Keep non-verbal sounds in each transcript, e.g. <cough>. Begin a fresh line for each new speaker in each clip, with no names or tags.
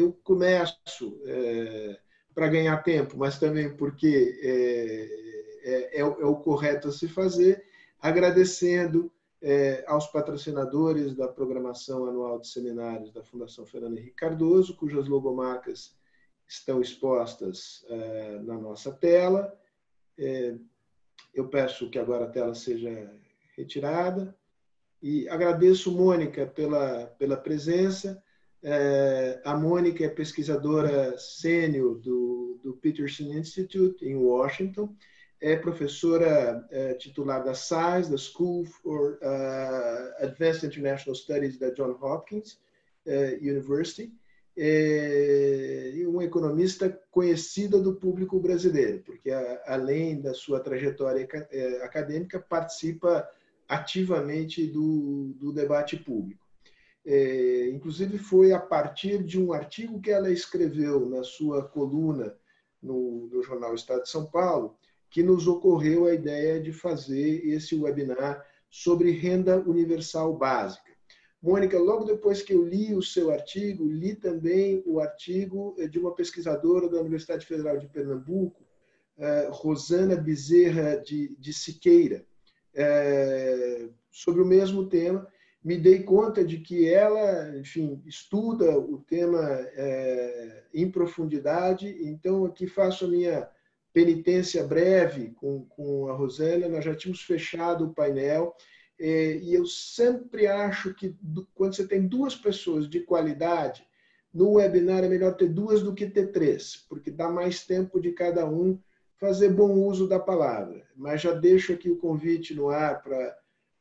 eu começo é, para ganhar tempo, mas também porque é, é, é, é o correto a se fazer, agradecendo é, aos patrocinadores da programação anual de seminários da Fundação Fernando Henrique Cardoso, cujas logomarcas estão expostas é, na nossa tela. Eu peço que agora a tela seja retirada. E agradeço, Mônica, pela, pela presença. É, a Mônica é pesquisadora sênior do, do Peterson Institute, em Washington é professora é, titular da SAIS, da School for uh, Advanced International Studies da Johns Hopkins uh, University, é, e uma economista conhecida do público brasileiro, porque a, além da sua trajetória é, acadêmica, participa ativamente do, do debate público. É, inclusive, foi a partir de um artigo que ela escreveu na sua coluna no, no jornal Estado de São Paulo, que nos ocorreu a ideia de fazer esse webinar sobre renda universal básica. Mônica, logo depois que eu li o seu artigo, li também o artigo de uma pesquisadora da Universidade Federal de Pernambuco, eh, Rosana Bezerra de, de Siqueira, eh, sobre o mesmo tema. Me dei conta de que ela, enfim, estuda o tema eh, em profundidade, então aqui faço a minha penitência breve com, com a Rosânia, nós já tínhamos fechado o painel, é, e eu sempre acho que quando você tem duas pessoas de qualidade, no webinar é melhor ter duas do que ter três, porque dá mais tempo de cada um fazer bom uso da palavra. Mas já deixo aqui o convite no ar para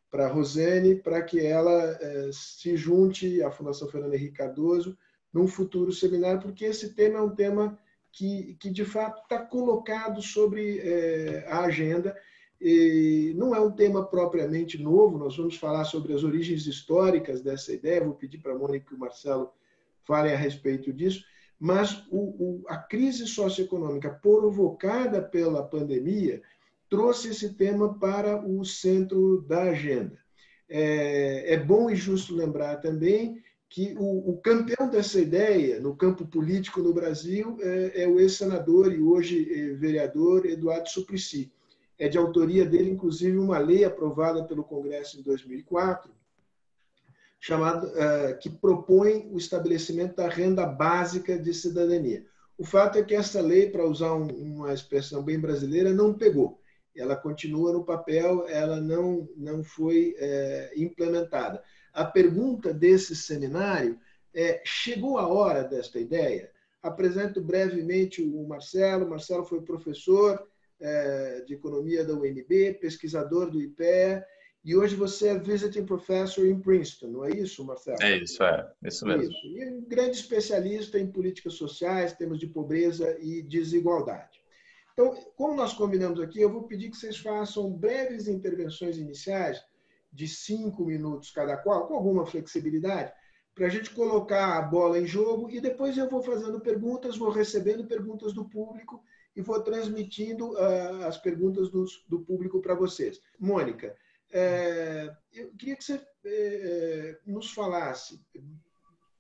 para a Rosane, para que ela eh, se junte à Fundação Fernando Henrique Cardoso num futuro seminário, porque esse tema é um tema que, que de fato está colocado sobre é, a agenda. E não é um tema propriamente novo, nós vamos falar sobre as origens históricas dessa ideia, vou pedir para a Mônica e o Marcelo falem a respeito disso, mas o, o, a crise socioeconômica provocada pela pandemia trouxe esse tema para o centro da agenda. É, é bom e justo lembrar também que o, o, campeão dessa ideia no campo político no Brasil é, é o ex-senador e hoje é, vereador Eduardo Suplicy. É de autoria dele, inclusive, uma lei aprovada pelo Congresso em 2004, chamado, uh, que propõe o estabelecimento da renda básica de cidadania. O fato é que essa lei, para usar um, uma expressão bem brasileira, não pegou. Ela continua no papel, ela não, não foi é, implementada a pergunta desse seminário é: chegou a hora desta ideia? Apresento brevemente o Marcelo. Marcelo foi professor é, de economia da UNB, pesquisador do IPE, e hoje você é visiting professor em Princeton, não é isso, Marcelo?
É isso, é. Isso mesmo. Isso.
E um grande especialista em políticas sociais, temas de pobreza e desigualdade. Então, como nós combinamos aqui, eu vou pedir que vocês façam breves intervenções iniciais de cinco minutos cada qual, com alguma flexibilidade, para a gente colocar a bola em jogo e depois eu vou fazendo perguntas, vou recebendo perguntas do público e vou transmitindo uh, as perguntas dos, do público para vocês. Mônica, é, eu queria que você é, nos falasse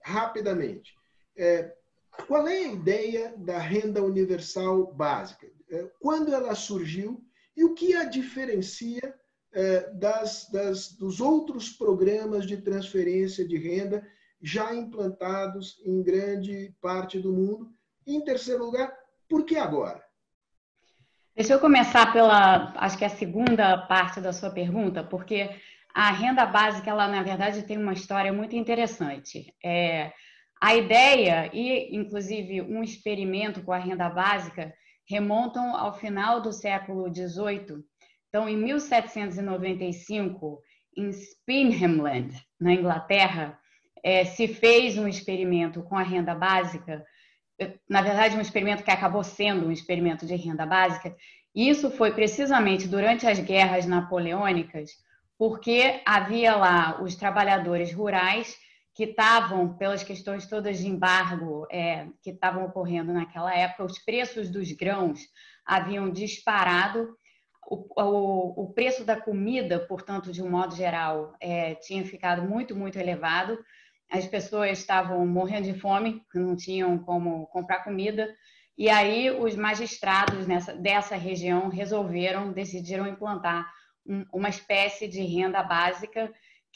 rapidamente é, qual é a ideia da renda universal básica, quando ela surgiu e o que a diferencia é, das, das, dos outros programas de transferência de renda já implantados em grande parte do mundo. E, em terceiro lugar, por que agora?
Deixa eu começar pela, acho que é a segunda parte da sua pergunta, porque a renda básica, ela na verdade tem uma história muito interessante. É, a ideia e, inclusive, um experimento com a renda básica remontam ao final do século XVIII, então, em 1795, em Spinhamland, na Inglaterra, é, se fez um experimento com a renda básica, na verdade, um experimento que acabou sendo um experimento de renda básica. Isso foi precisamente durante as guerras napoleônicas, porque havia lá os trabalhadores rurais que estavam, pelas questões todas de embargo é, que estavam ocorrendo naquela época, os preços dos grãos haviam disparado o, o, o, preço da comida, portanto, de um modo geral, é, tinha ficado muito, muito elevado. as pessoas estavam morrendo de fome, não tinham como comprar comida, e aí os magistrados nessa, dessa região resolveram, decidiram implantar um, uma espécie de renda básica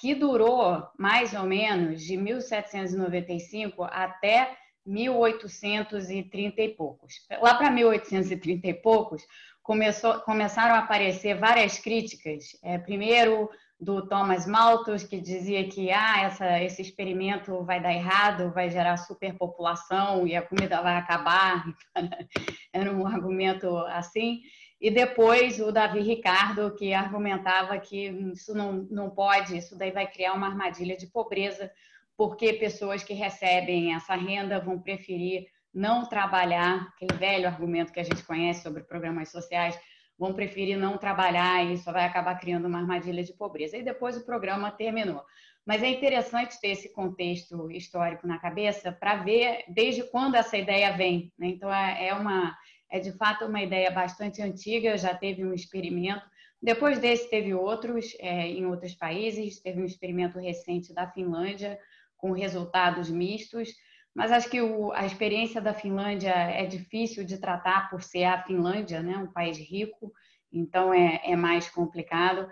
que durou mais ou menos de 1795 até 1830 e poucos. Lá para 1830 e poucos, começou, começaram a aparecer várias críticas. É, primeiro, do Thomas Malthus, que dizia que ah, essa, esse experimento vai dar errado, vai gerar superpopulação e a comida vai acabar. <laughs> Era um argumento assim. E depois o Davi Ricardo, que argumentava que isso não, não pode, isso daí vai criar uma armadilha de pobreza, porque pessoas que recebem essa renda vão preferir não trabalhar, aquele velho argumento que a gente conhece sobre programas sociais, vão preferir não trabalhar e isso vai acabar criando uma armadilha de pobreza. E depois o programa terminou. Mas é interessante ter esse contexto histórico na cabeça para ver desde quando essa ideia vem. Né? Então, é, é, uma, é de fato uma ideia bastante antiga, já teve um experimento. Depois desse, teve outros é, em outros países, teve um experimento recente da Finlândia, com resultados mistos. Mas acho que o, a experiência da Finlândia é difícil de tratar por ser a Finlândia, né, um país rico, então é, é mais complicado.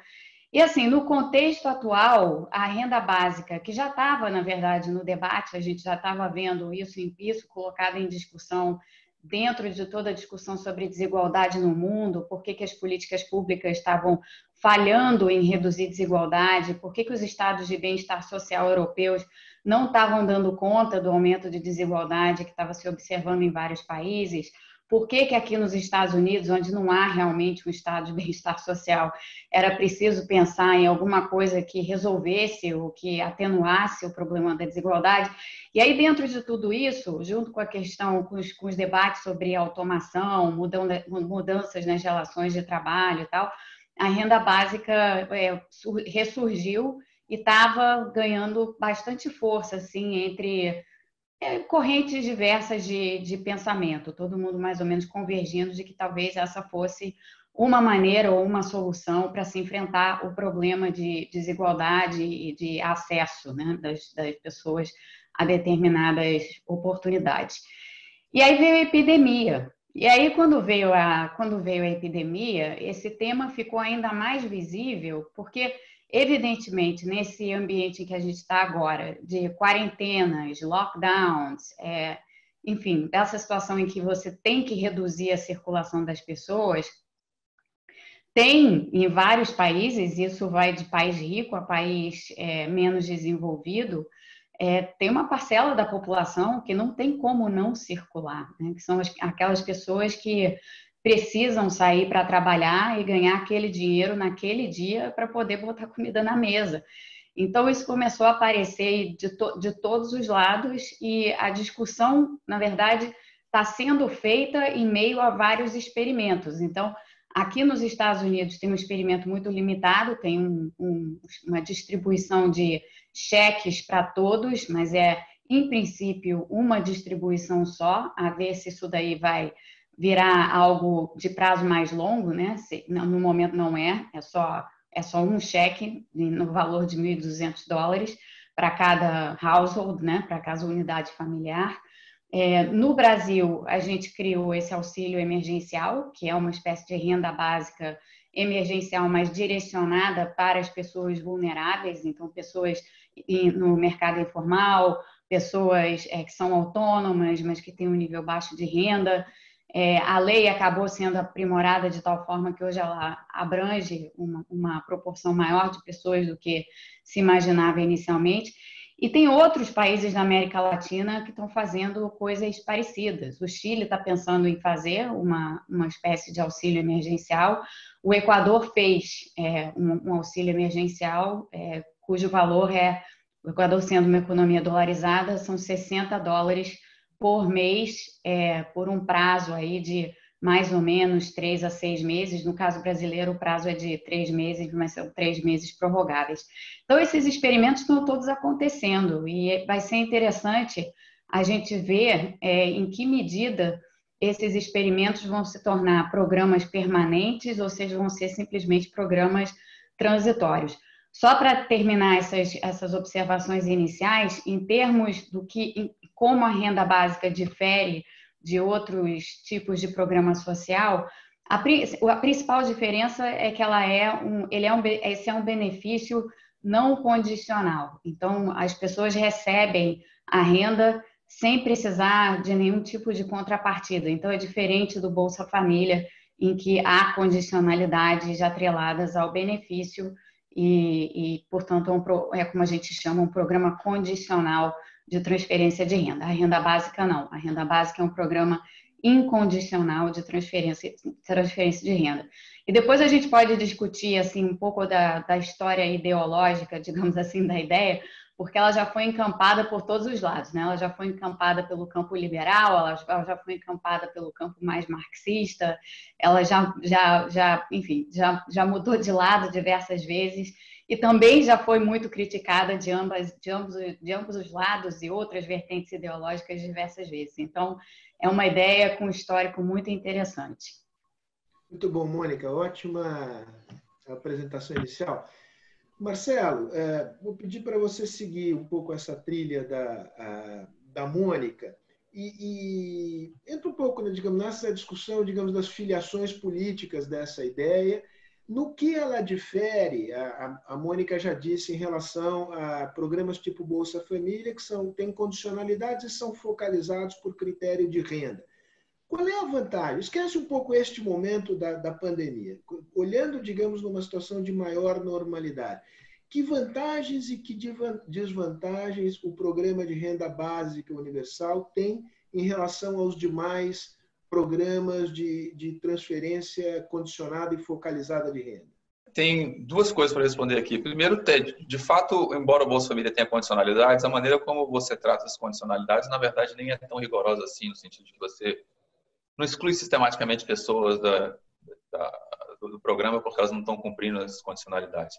E assim, no contexto atual, a renda básica, que já estava, na verdade, no debate, a gente já estava vendo isso, isso colocado em discussão dentro de toda a discussão sobre desigualdade no mundo, por que, que as políticas públicas estavam falhando em reduzir desigualdade, por que, que os estados de bem-estar social europeus não estavam dando conta do aumento de desigualdade que estava se observando em vários países, por que, que aqui nos Estados Unidos, onde não há realmente um estado de bem-estar <laughs> social, era preciso pensar em alguma coisa que resolvesse ou que atenuasse o problema da desigualdade. E aí, dentro de tudo isso, junto com a questão, com os, com os debates sobre automação, mudanças nas relações de trabalho e tal, a renda básica é, ressurgiu e estava ganhando bastante força assim entre é, correntes diversas de, de pensamento, todo mundo mais ou menos convergindo de que talvez essa fosse uma maneira ou uma solução para se enfrentar o problema de desigualdade e de acesso né, das, das pessoas a determinadas oportunidades. E aí veio a epidemia. E aí, quando veio a, quando veio a epidemia, esse tema ficou ainda mais visível, porque Evidentemente, nesse ambiente que a gente está agora, de quarentenas, lockdowns, é, enfim, dessa situação em que você tem que reduzir a circulação das pessoas, tem em vários países, isso vai de país rico a país é, menos desenvolvido, é, tem uma parcela da população que não tem como não circular, né? que são as, aquelas pessoas que precisam sair para trabalhar e ganhar aquele dinheiro naquele dia para poder botar comida na mesa. Então, isso começou a aparecer de, to de todos os lados e a discussão, na verdade, está sendo feita em meio a vários experimentos. Então, aqui nos Estados Unidos tem um experimento muito limitado, tem um, um, uma distribuição de cheques para todos, mas é, em princípio, uma distribuição só, a ver se isso daí vai virar algo de prazo mais longo, né? No momento não é, é só é só um cheque no valor de 1.200 dólares para cada household, né? Para cada unidade familiar. É, no Brasil, a gente criou esse auxílio emergencial, que é uma espécie de renda básica emergencial, mas direcionada para as pessoas vulneráveis, então pessoas no mercado informal, pessoas é, que são autônomas, mas que têm um nível baixo de renda, é, a lei acabou sendo aprimorada de tal forma que hoje ela abrange uma, uma, proporção maior de pessoas do que se imaginava inicialmente. E tem outros países da América Latina que estão fazendo coisas parecidas. O Chile está pensando em fazer uma, uma espécie de auxílio emergencial. O Equador fez é, um, um, auxílio emergencial é, cujo valor é, o Equador sendo uma economia dolarizada, são 60 dólares por mês, é, por um prazo aí de mais ou menos três a seis meses. No caso brasileiro, o prazo é de três meses, mas são três meses prorrogáveis. Então, esses experimentos estão todos acontecendo e vai ser interessante a gente ver é, em que medida esses experimentos vão se tornar programas permanentes ou seja, vão ser simplesmente programas transitórios. só para terminar essas, essas observações iniciais, em termos do que, como a renda básica difere de outros tipos de programa social, a, a principal diferença é que ela é um, ele é um, esse é um benefício não condicional. Então, as pessoas recebem a renda sem precisar de nenhum tipo de contrapartida. Então, é diferente do Bolsa Família, em que há condicionalidades atreladas ao benefício e, e portanto, é, é como a gente chama um programa condicional de transferência de renda. A renda básica não. A renda básica é um programa incondicional de transferência, transferência de renda. E depois a gente pode discutir assim um pouco da, da história ideológica, digamos assim, da ideia, porque ela já foi encampada por todos os lados, né? Ela já foi encampada pelo campo liberal, ela, já foi encampada pelo campo mais marxista, ela já, já, já enfim, já, já mudou de lado diversas vezes e também já foi muito criticada de, ambas, de, ambos, de ambos os lados e outras vertentes ideológicas diversas vezes. Então, é uma ideia com um histórico muito interessante.
Muito bom, Mônica. Ótima apresentação inicial. Marcelo, é, vou pedir para você seguir um pouco essa trilha da, a, da Mônica e, e entra um pouco, né, digamos, nessa discussão, digamos, das filiações políticas dessa ideia no que ela difere, a, a, Mônica já disse em relação a programas tipo Bolsa Família, que são, têm condicionalidades e são focalizados por critério de renda. Qual é a vantagem? Esquece um pouco este momento da, da pandemia. Olhando, digamos, numa situação de maior normalidade. Que vantagens e que desvantagens o programa de renda básica universal tem em relação aos demais programas de, de transferência condicionada e focalizada de renda?
Tem duas coisas para responder aqui. Primeiro, de fato, embora o Bolsa Família tenha condicionalidades, a maneira como você trata as condicionalidades, na verdade, nem é tão rigorosa assim, no sentido de que você não exclui sistematicamente pessoas da, da, do programa porque elas não estão cumprindo as condicionalidades.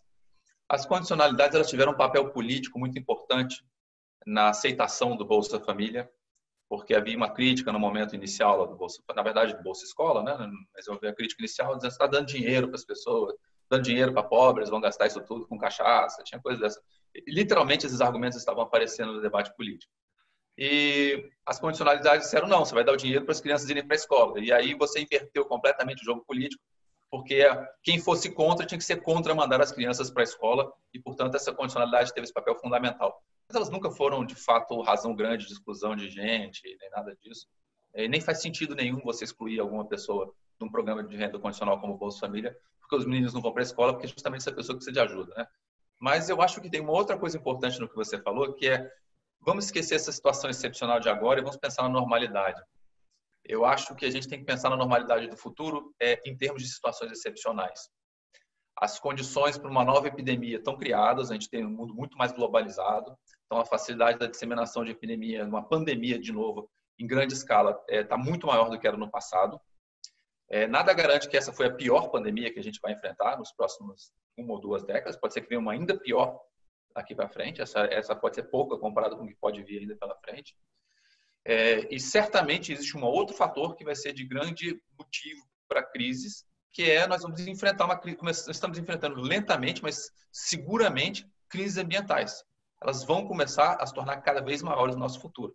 As condicionalidades elas tiveram um papel político muito importante na aceitação do Bolsa Família porque havia uma crítica no momento inicial do Bolsa, na verdade, do Bolsa Escola, né? Mas vi a crítica inicial dizendo está dando dinheiro para as pessoas, dando dinheiro para pobres, vão gastar isso tudo com cachaça, tinha coisa dessa. literalmente, esses argumentos estavam aparecendo no debate político. E as condicionalidades disseram, não, você vai dar o dinheiro para as crianças irem para a escola. E aí você inverteu completamente o jogo político, porque quem fosse contra tinha que ser contra mandar as crianças para a escola, e, portanto, essa condicionalidade teve esse papel fundamental mas elas nunca foram, de fato, razão grande de exclusão de gente, nem nada disso. E nem faz sentido nenhum você excluir alguma pessoa de um programa de renda condicional como o Bolsa Família, porque os meninos não vão para a escola, porque justamente essa pessoa precisa de ajuda, né? Mas eu acho que tem uma outra coisa importante no que você falou, que é vamos esquecer essa situação excepcional de agora e vamos pensar na normalidade. Eu acho que a gente tem que pensar na normalidade do futuro é, em termos de situações excepcionais. As condições para uma nova epidemia estão criadas, a gente tem um mundo muito mais globalizado, então, a facilidade da disseminação de epidemia, uma pandemia de novo, em grande escala, está é, tá muito maior do que era no passado. É, nada garante que essa foi a pior pandemia que a gente vai enfrentar nos próximos uma ou duas décadas. Pode ser que venha uma ainda pior daqui para frente. Essa, essa pode ser pouca comparada com o que pode vir ainda pela frente. É, e certamente existe um outro fator que vai ser de grande motivo para crises, que é nós vamos enfrentar uma crise, estamos enfrentando lentamente, mas seguramente crises ambientais elas vão começar a se tornar cada vez maiores no nosso futuro.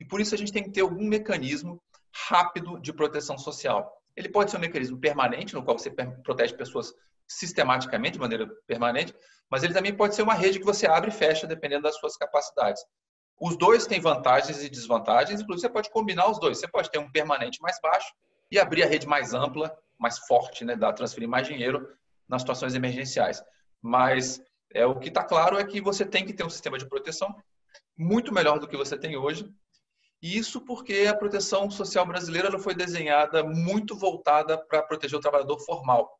E por isso a gente tem que ter algum mecanismo rápido de proteção social. Ele pode ser um mecanismo permanente, no qual você protege pessoas sistematicamente, de maneira permanente, mas ele também pode ser uma rede que você abre e fecha, dependendo das suas capacidades. Os dois têm vantagens e desvantagens, inclusive você pode combinar os dois. Você pode ter um permanente mais baixo e abrir a rede mais ampla, mais forte, né, dar transferir mais dinheiro nas situações emergenciais. Mas é, o que está claro é que você tem que ter um sistema de proteção muito melhor do que você tem hoje. E isso porque a proteção social brasileira ela foi desenhada muito voltada para proteger o trabalhador formal.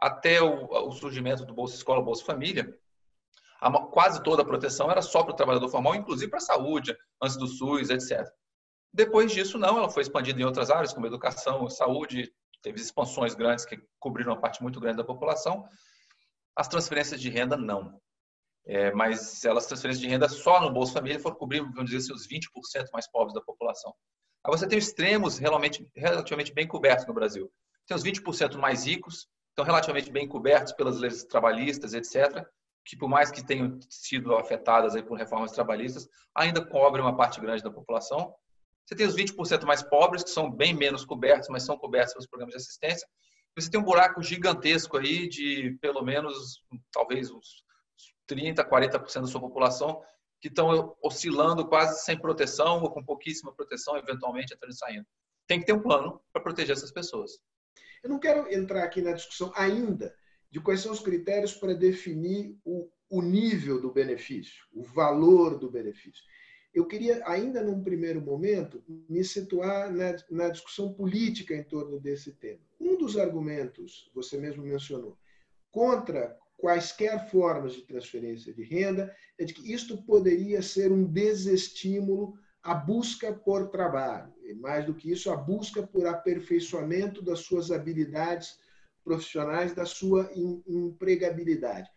Até o, o surgimento do Bolsa Escola, Bolsa Família, a, quase toda a proteção era só para o trabalhador formal, inclusive para a saúde, antes do SUS, etc. Depois disso, não, ela foi expandida em outras áreas, como educação, saúde, teve expansões grandes que cobriram uma parte muito grande da população, as transferências de renda, não. É, mas elas transferências de renda só no Bolsa Família foram cobrir, vamos dizer assim, os 20% mais pobres da população. Aí você tem extremos realmente, relativamente bem cobertos no Brasil. Tem os 20% mais ricos, estão relativamente bem cobertos pelas leis trabalhistas, etc. que por mais que tenham sido afetadas aí por reformas trabalhistas, ainda cobrem uma parte grande da população. Você tem os 20% mais pobres, que são bem menos cobertos, mas são cobertos pelos programas de assistência. Você tem um buraco gigantesco aí de pelo menos, talvez, uns 30%, 40% da sua população que estão oscilando quase sem proteção ou com pouquíssima proteção, eventualmente e saindo. Tem que ter um plano para proteger essas pessoas.
Eu não quero entrar aqui na discussão ainda de quais são os critérios para definir o, o nível do benefício, o valor do benefício. Eu queria, ainda num primeiro momento, me situar na, na discussão política em torno desse tema. Um dos argumentos, você mesmo mencionou, contra quaisquer formas de transferência de renda, é de que isto poderia ser um desestímulo à busca por trabalho, e mais do que isso, a busca por aperfeiçoamento das suas habilidades profissionais, da sua empregabilidade.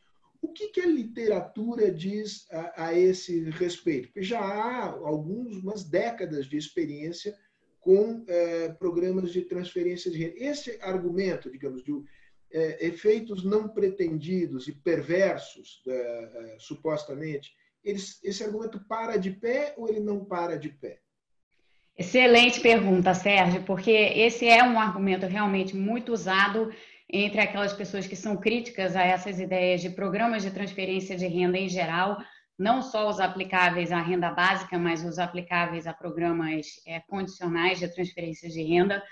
O que, que a literatura diz a, a, esse respeito? Porque já há algumas décadas de experiência com é, programas de transferência de renda. Esse argumento, digamos, de é, efeitos não pretendidos e perversos, é, supostamente, eles, esse argumento para de pé ou ele não para de pé?
Excelente pergunta, Sérgio, porque esse é um argumento realmente muito usado entre aquelas pessoas que são críticas a essas ideias de programas de transferência de renda em geral, não só os aplicáveis à renda básica, mas os aplicáveis a programas é, condicionais de transferência de renda,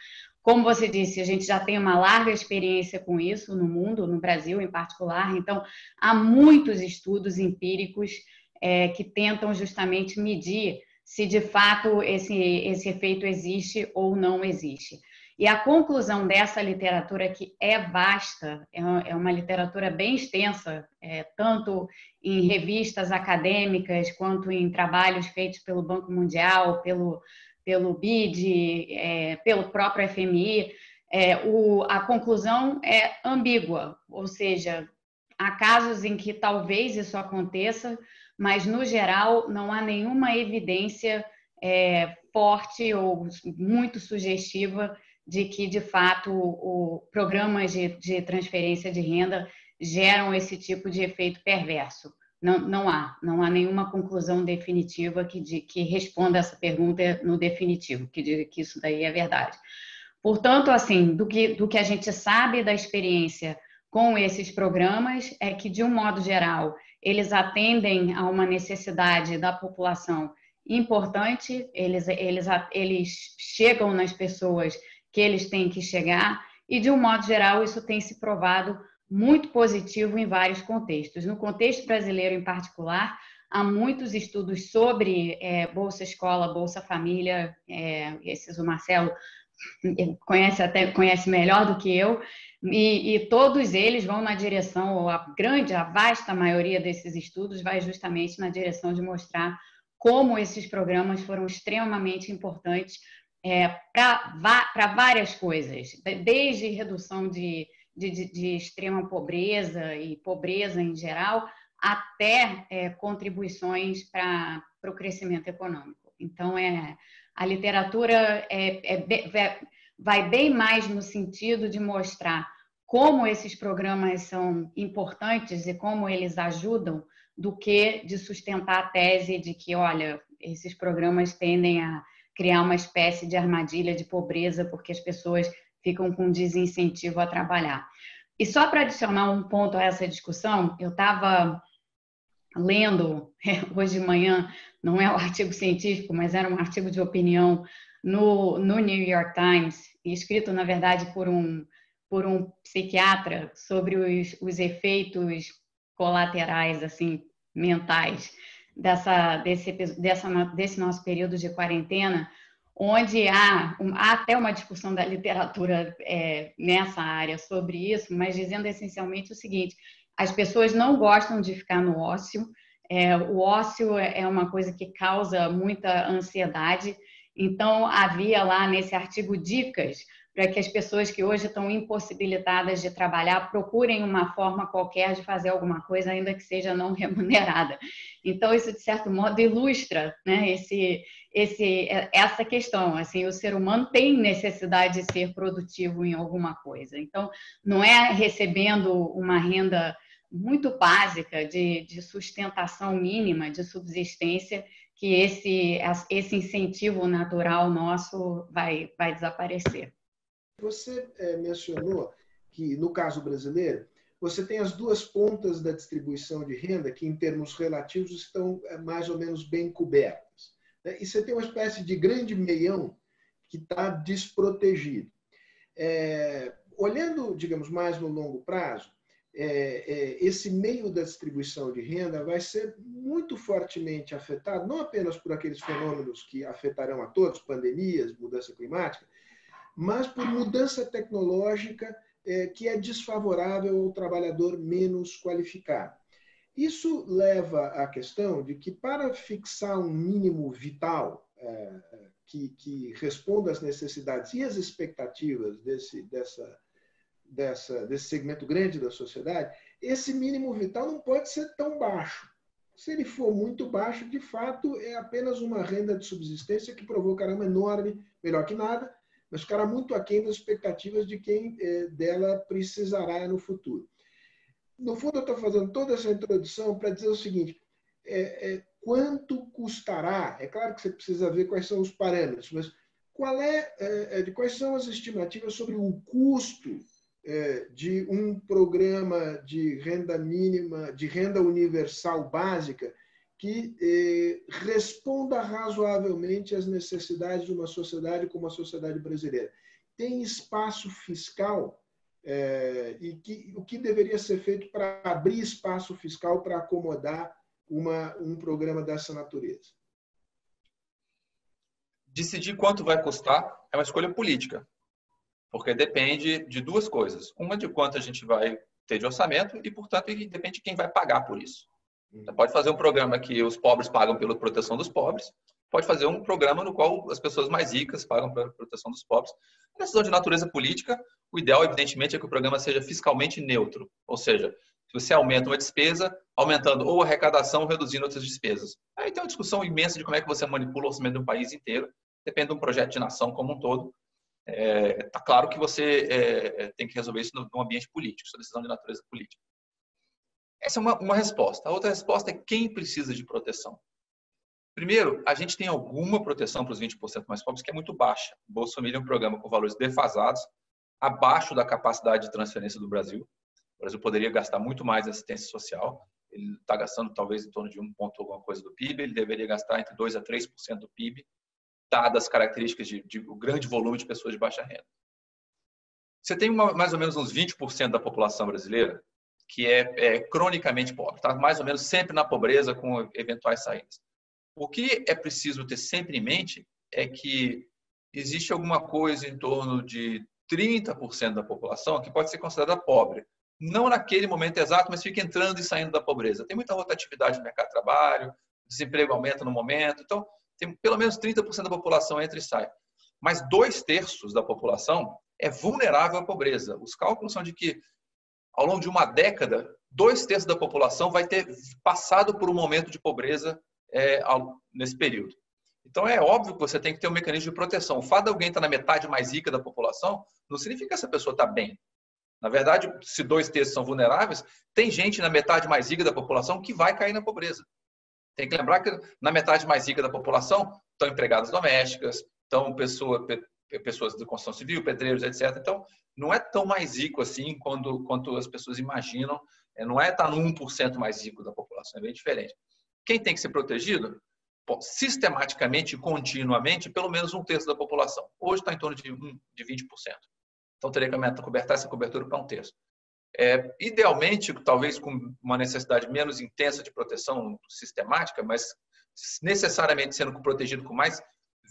como você disse, a gente já tem uma larga experiência com isso no mundo, no Brasil em particular, então há muitos estudos empíricos é, que tentam justamente medir se de fato esse, esse efeito existe ou não existe. E a conclusão dessa literatura, que é vasta, é, é uma literatura bem extensa, é, tanto em revistas acadêmicas, quanto em trabalhos feitos pelo Banco Mundial, pelo pelo BID, é, pelo próprio FMI, é, o, a conclusão é ambígua, ou seja, há casos em que talvez isso aconteça, mas no geral não há nenhuma evidência é, forte ou muito sugestiva de que de fato o, programas de, de transferência de renda geram esse tipo de efeito perverso. Não, não há, não há nenhuma conclusão definitiva que, de, que responda essa pergunta no definitivo, que diga que isso daí é verdade. Portanto, assim, do que, do que a gente sabe da experiência com esses programas é que, de um modo geral, eles atendem a uma necessidade da população importante, eles, eles, eles chegam nas pessoas que eles têm que chegar, e, de um modo geral, isso tem se provado muito positivo em vários contextos. No contexto brasileiro, em particular, há muitos estudos sobre é, Bolsa Escola, Bolsa Família, é, esses o Marcelo conhece até conhece melhor do que eu, e, e, todos eles vão na direção, ou a grande, a vasta maioria desses estudos vai justamente na direção de mostrar como esses programas foram extremamente importantes é, para várias coisas, desde redução de de, de, extrema pobreza e pobreza em geral, até é, contribuições para o crescimento econômico. Então, é, a literatura é, é, vai bem mais no sentido de mostrar como esses programas são importantes e como eles ajudam, do que de sustentar a tese de que, olha, esses programas tendem a criar uma espécie de armadilha de pobreza, porque as pessoas ficam com desincentivo a trabalhar. E só para adicionar um ponto a essa discussão, eu estava lendo hoje de manhã, não é um <laughs> artigo científico, mas era um artigo de opinião no, no New York Times, escrito, na verdade, por um, por um psiquiatra sobre os, os efeitos colaterais, assim, mentais dessa, desse, dessa, desse nosso período de quarentena, onde há, há, até uma discussão da literatura é, nessa área sobre isso, mas dizendo essencialmente o seguinte: as pessoas não gostam de ficar no ócio, é, o ócio é, é uma coisa que causa muita ansiedade, então havia lá nesse artigo dicas para que as pessoas que hoje estão impossibilitadas de trabalhar procurem uma forma qualquer de fazer alguma coisa, ainda que seja não <laughs> remunerada. Então, isso, de certo modo, ilustra né, esse, esse, essa questão. Assim, o ser humano tem necessidade de ser produtivo em alguma coisa. Então, não é recebendo uma renda muito básica de, de sustentação mínima, de subsistência, que esse, esse incentivo natural nosso vai, vai desaparecer.
Você é, mencionou que, no caso brasileiro, você tem as duas pontas da distribuição de renda que, em termos relativos, estão é, mais ou menos bem cobertas. Né? E você tem uma espécie de grande meião que está desprotegido. É, olhando, digamos, mais no longo prazo, é, é, esse meio da distribuição de renda vai ser muito fortemente afetado, não apenas por aqueles fenômenos que afetarão a todos, pandemias, mudança climática, mas por mudança tecnológica é, que é desfavorável ao trabalhador menos qualificado. Isso leva à questão de que, para fixar um mínimo vital é, que, que, responda às necessidades e às expectativas desse, dessa, dessa, desse segmento grande da sociedade, esse mínimo vital não pode ser tão baixo. Se ele for muito baixo, de fato, é apenas uma renda de subsistência que provocará uma enorme, melhor que nada, mas ficará muito aquém das expectativas de quem é, dela precisará no futuro. No fundo, eu estou fazendo toda essa introdução para dizer o seguinte: é, é, quanto custará? É claro que você precisa ver quais são os parâmetros, mas qual é, é, é de quais são as estimativas sobre o custo é, de um programa de renda mínima, de renda universal básica, que eh, responda razoavelmente às necessidades de uma sociedade como a sociedade brasileira. Tem espaço fiscal eh, e que, o que deveria ser feito para abrir espaço fiscal para acomodar uma, um programa dessa natureza?
Decidir quanto vai custar é uma escolha política, porque depende de duas coisas. Uma de quanto a gente vai ter de orçamento e, portanto, depende de quem vai pagar por isso. Pode fazer um programa que os pobres pagam pela proteção dos pobres, pode fazer um programa no qual as pessoas mais ricas pagam pela proteção dos pobres. Decisão de natureza política, o ideal, evidentemente, é que o programa seja fiscalmente neutro, ou seja, se você aumenta uma despesa, aumentando ou arrecadação ou reduzindo outras despesas. Aí tem uma discussão imensa de como é que você manipula o orçamento um país inteiro, depende de um projeto de nação como um todo. Está é, tá claro que você é, é tem que resolver isso no, ambiente político, isso é decisão de natureza política. Essa é uma, uma resposta. A outra resposta é quem precisa de proteção. Primeiro, a gente tem alguma proteção para os 20% mais pobres que é muito baixa. O Bolsa Família é um programa com valores defasados, abaixo da capacidade de transferência do Brasil. O Brasil poderia gastar muito mais assistência social. Ele está gastando talvez em torno de um ponto alguma coisa do PIB. Ele deveria gastar entre 2% a 3% do PIB, dadas as características de, de, de grande volume de pessoas de baixa renda. Você tem uma, mais ou menos uns 20% da população brasileira que é, é cronicamente pobre, está mais ou menos sempre na pobreza com eventuais saídas. O que é preciso ter sempre em mente é que existe alguma coisa em torno de 30% da população que pode ser considerada pobre. Não naquele momento exato, mas fica entrando e saindo da pobreza. Tem muita rotatividade no mercado de trabalho, desemprego aumenta no momento. Então, tem pelo menos 30% da população entra e sai. Mas dois terços da população é vulnerável à pobreza. Os cálculos são de que ao longo de uma década, dois terços da população vai ter passado por um momento de pobreza é, nesse período. Então é óbvio que você tem que ter um mecanismo de proteção. O fato de alguém estar na metade mais rica da população não significa que essa pessoa está bem. Na verdade, se dois terços são vulneráveis, tem gente na metade mais rica da população que vai cair na pobreza. Tem que lembrar que na metade mais rica da população estão empregadas domésticas, estão pessoa, pessoas de construção civil, pedreiros, etc. Então, não é tão mais rico assim quando, quanto as pessoas imaginam. É, não é estar no 1% mais rico da população, é bem diferente. Quem tem que ser protegido? Bom, sistematicamente continuamente, pelo menos um terço da população. Hoje está em torno de, de 20%. Então, teria que cobertar essa cobertura para um terço. É, idealmente, talvez com uma necessidade menos intensa de proteção sistemática, mas necessariamente sendo protegido com mais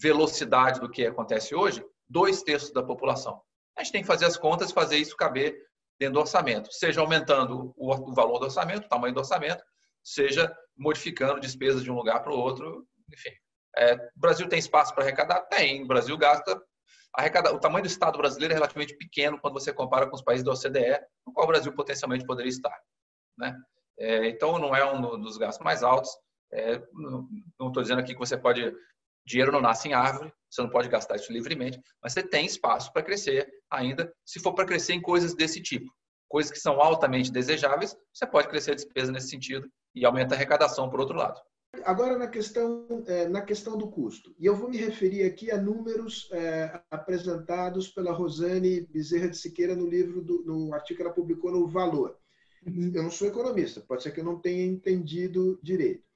velocidade do que acontece hoje, dois terços da população. A gente tem que fazer as contas fazer isso caber dentro do orçamento, seja aumentando o valor do orçamento, o tamanho do orçamento, seja modificando despesas de um lugar para o outro, enfim. É, o Brasil tem espaço para arrecadar? Tem. O Brasil gasta. Arrecada, o tamanho do Estado brasileiro é relativamente pequeno quando você compara com os países da OCDE, no qual o Brasil potencialmente poderia estar. Né? É, então, não é um dos gastos mais altos. É, não estou dizendo aqui que você pode Dinheiro não nasce em árvore, você não pode gastar isso livremente, mas você tem espaço para crescer ainda, se for para crescer em coisas desse tipo. coisas que são altamente desejáveis, você pode crescer a despesa nesse sentido e aumenta a arrecadação por outro lado.
Agora na questão, é, na questão do custo. E eu vou me referir aqui a números é, apresentados pela Rosane Bezerra de Siqueira no livro, do, no artigo que ela publicou no Valor. Uhum. Eu não sou economista, pode ser que eu não tenha entendido direito.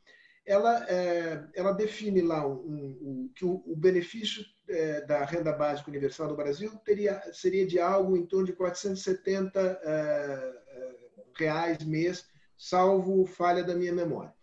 Ela, é, ela define lá um, um, que o, o benefício é, da renda básica universal do Brasil teria, seria de algo em torno de 470 é, é, reais mês, salvo falha da minha memória.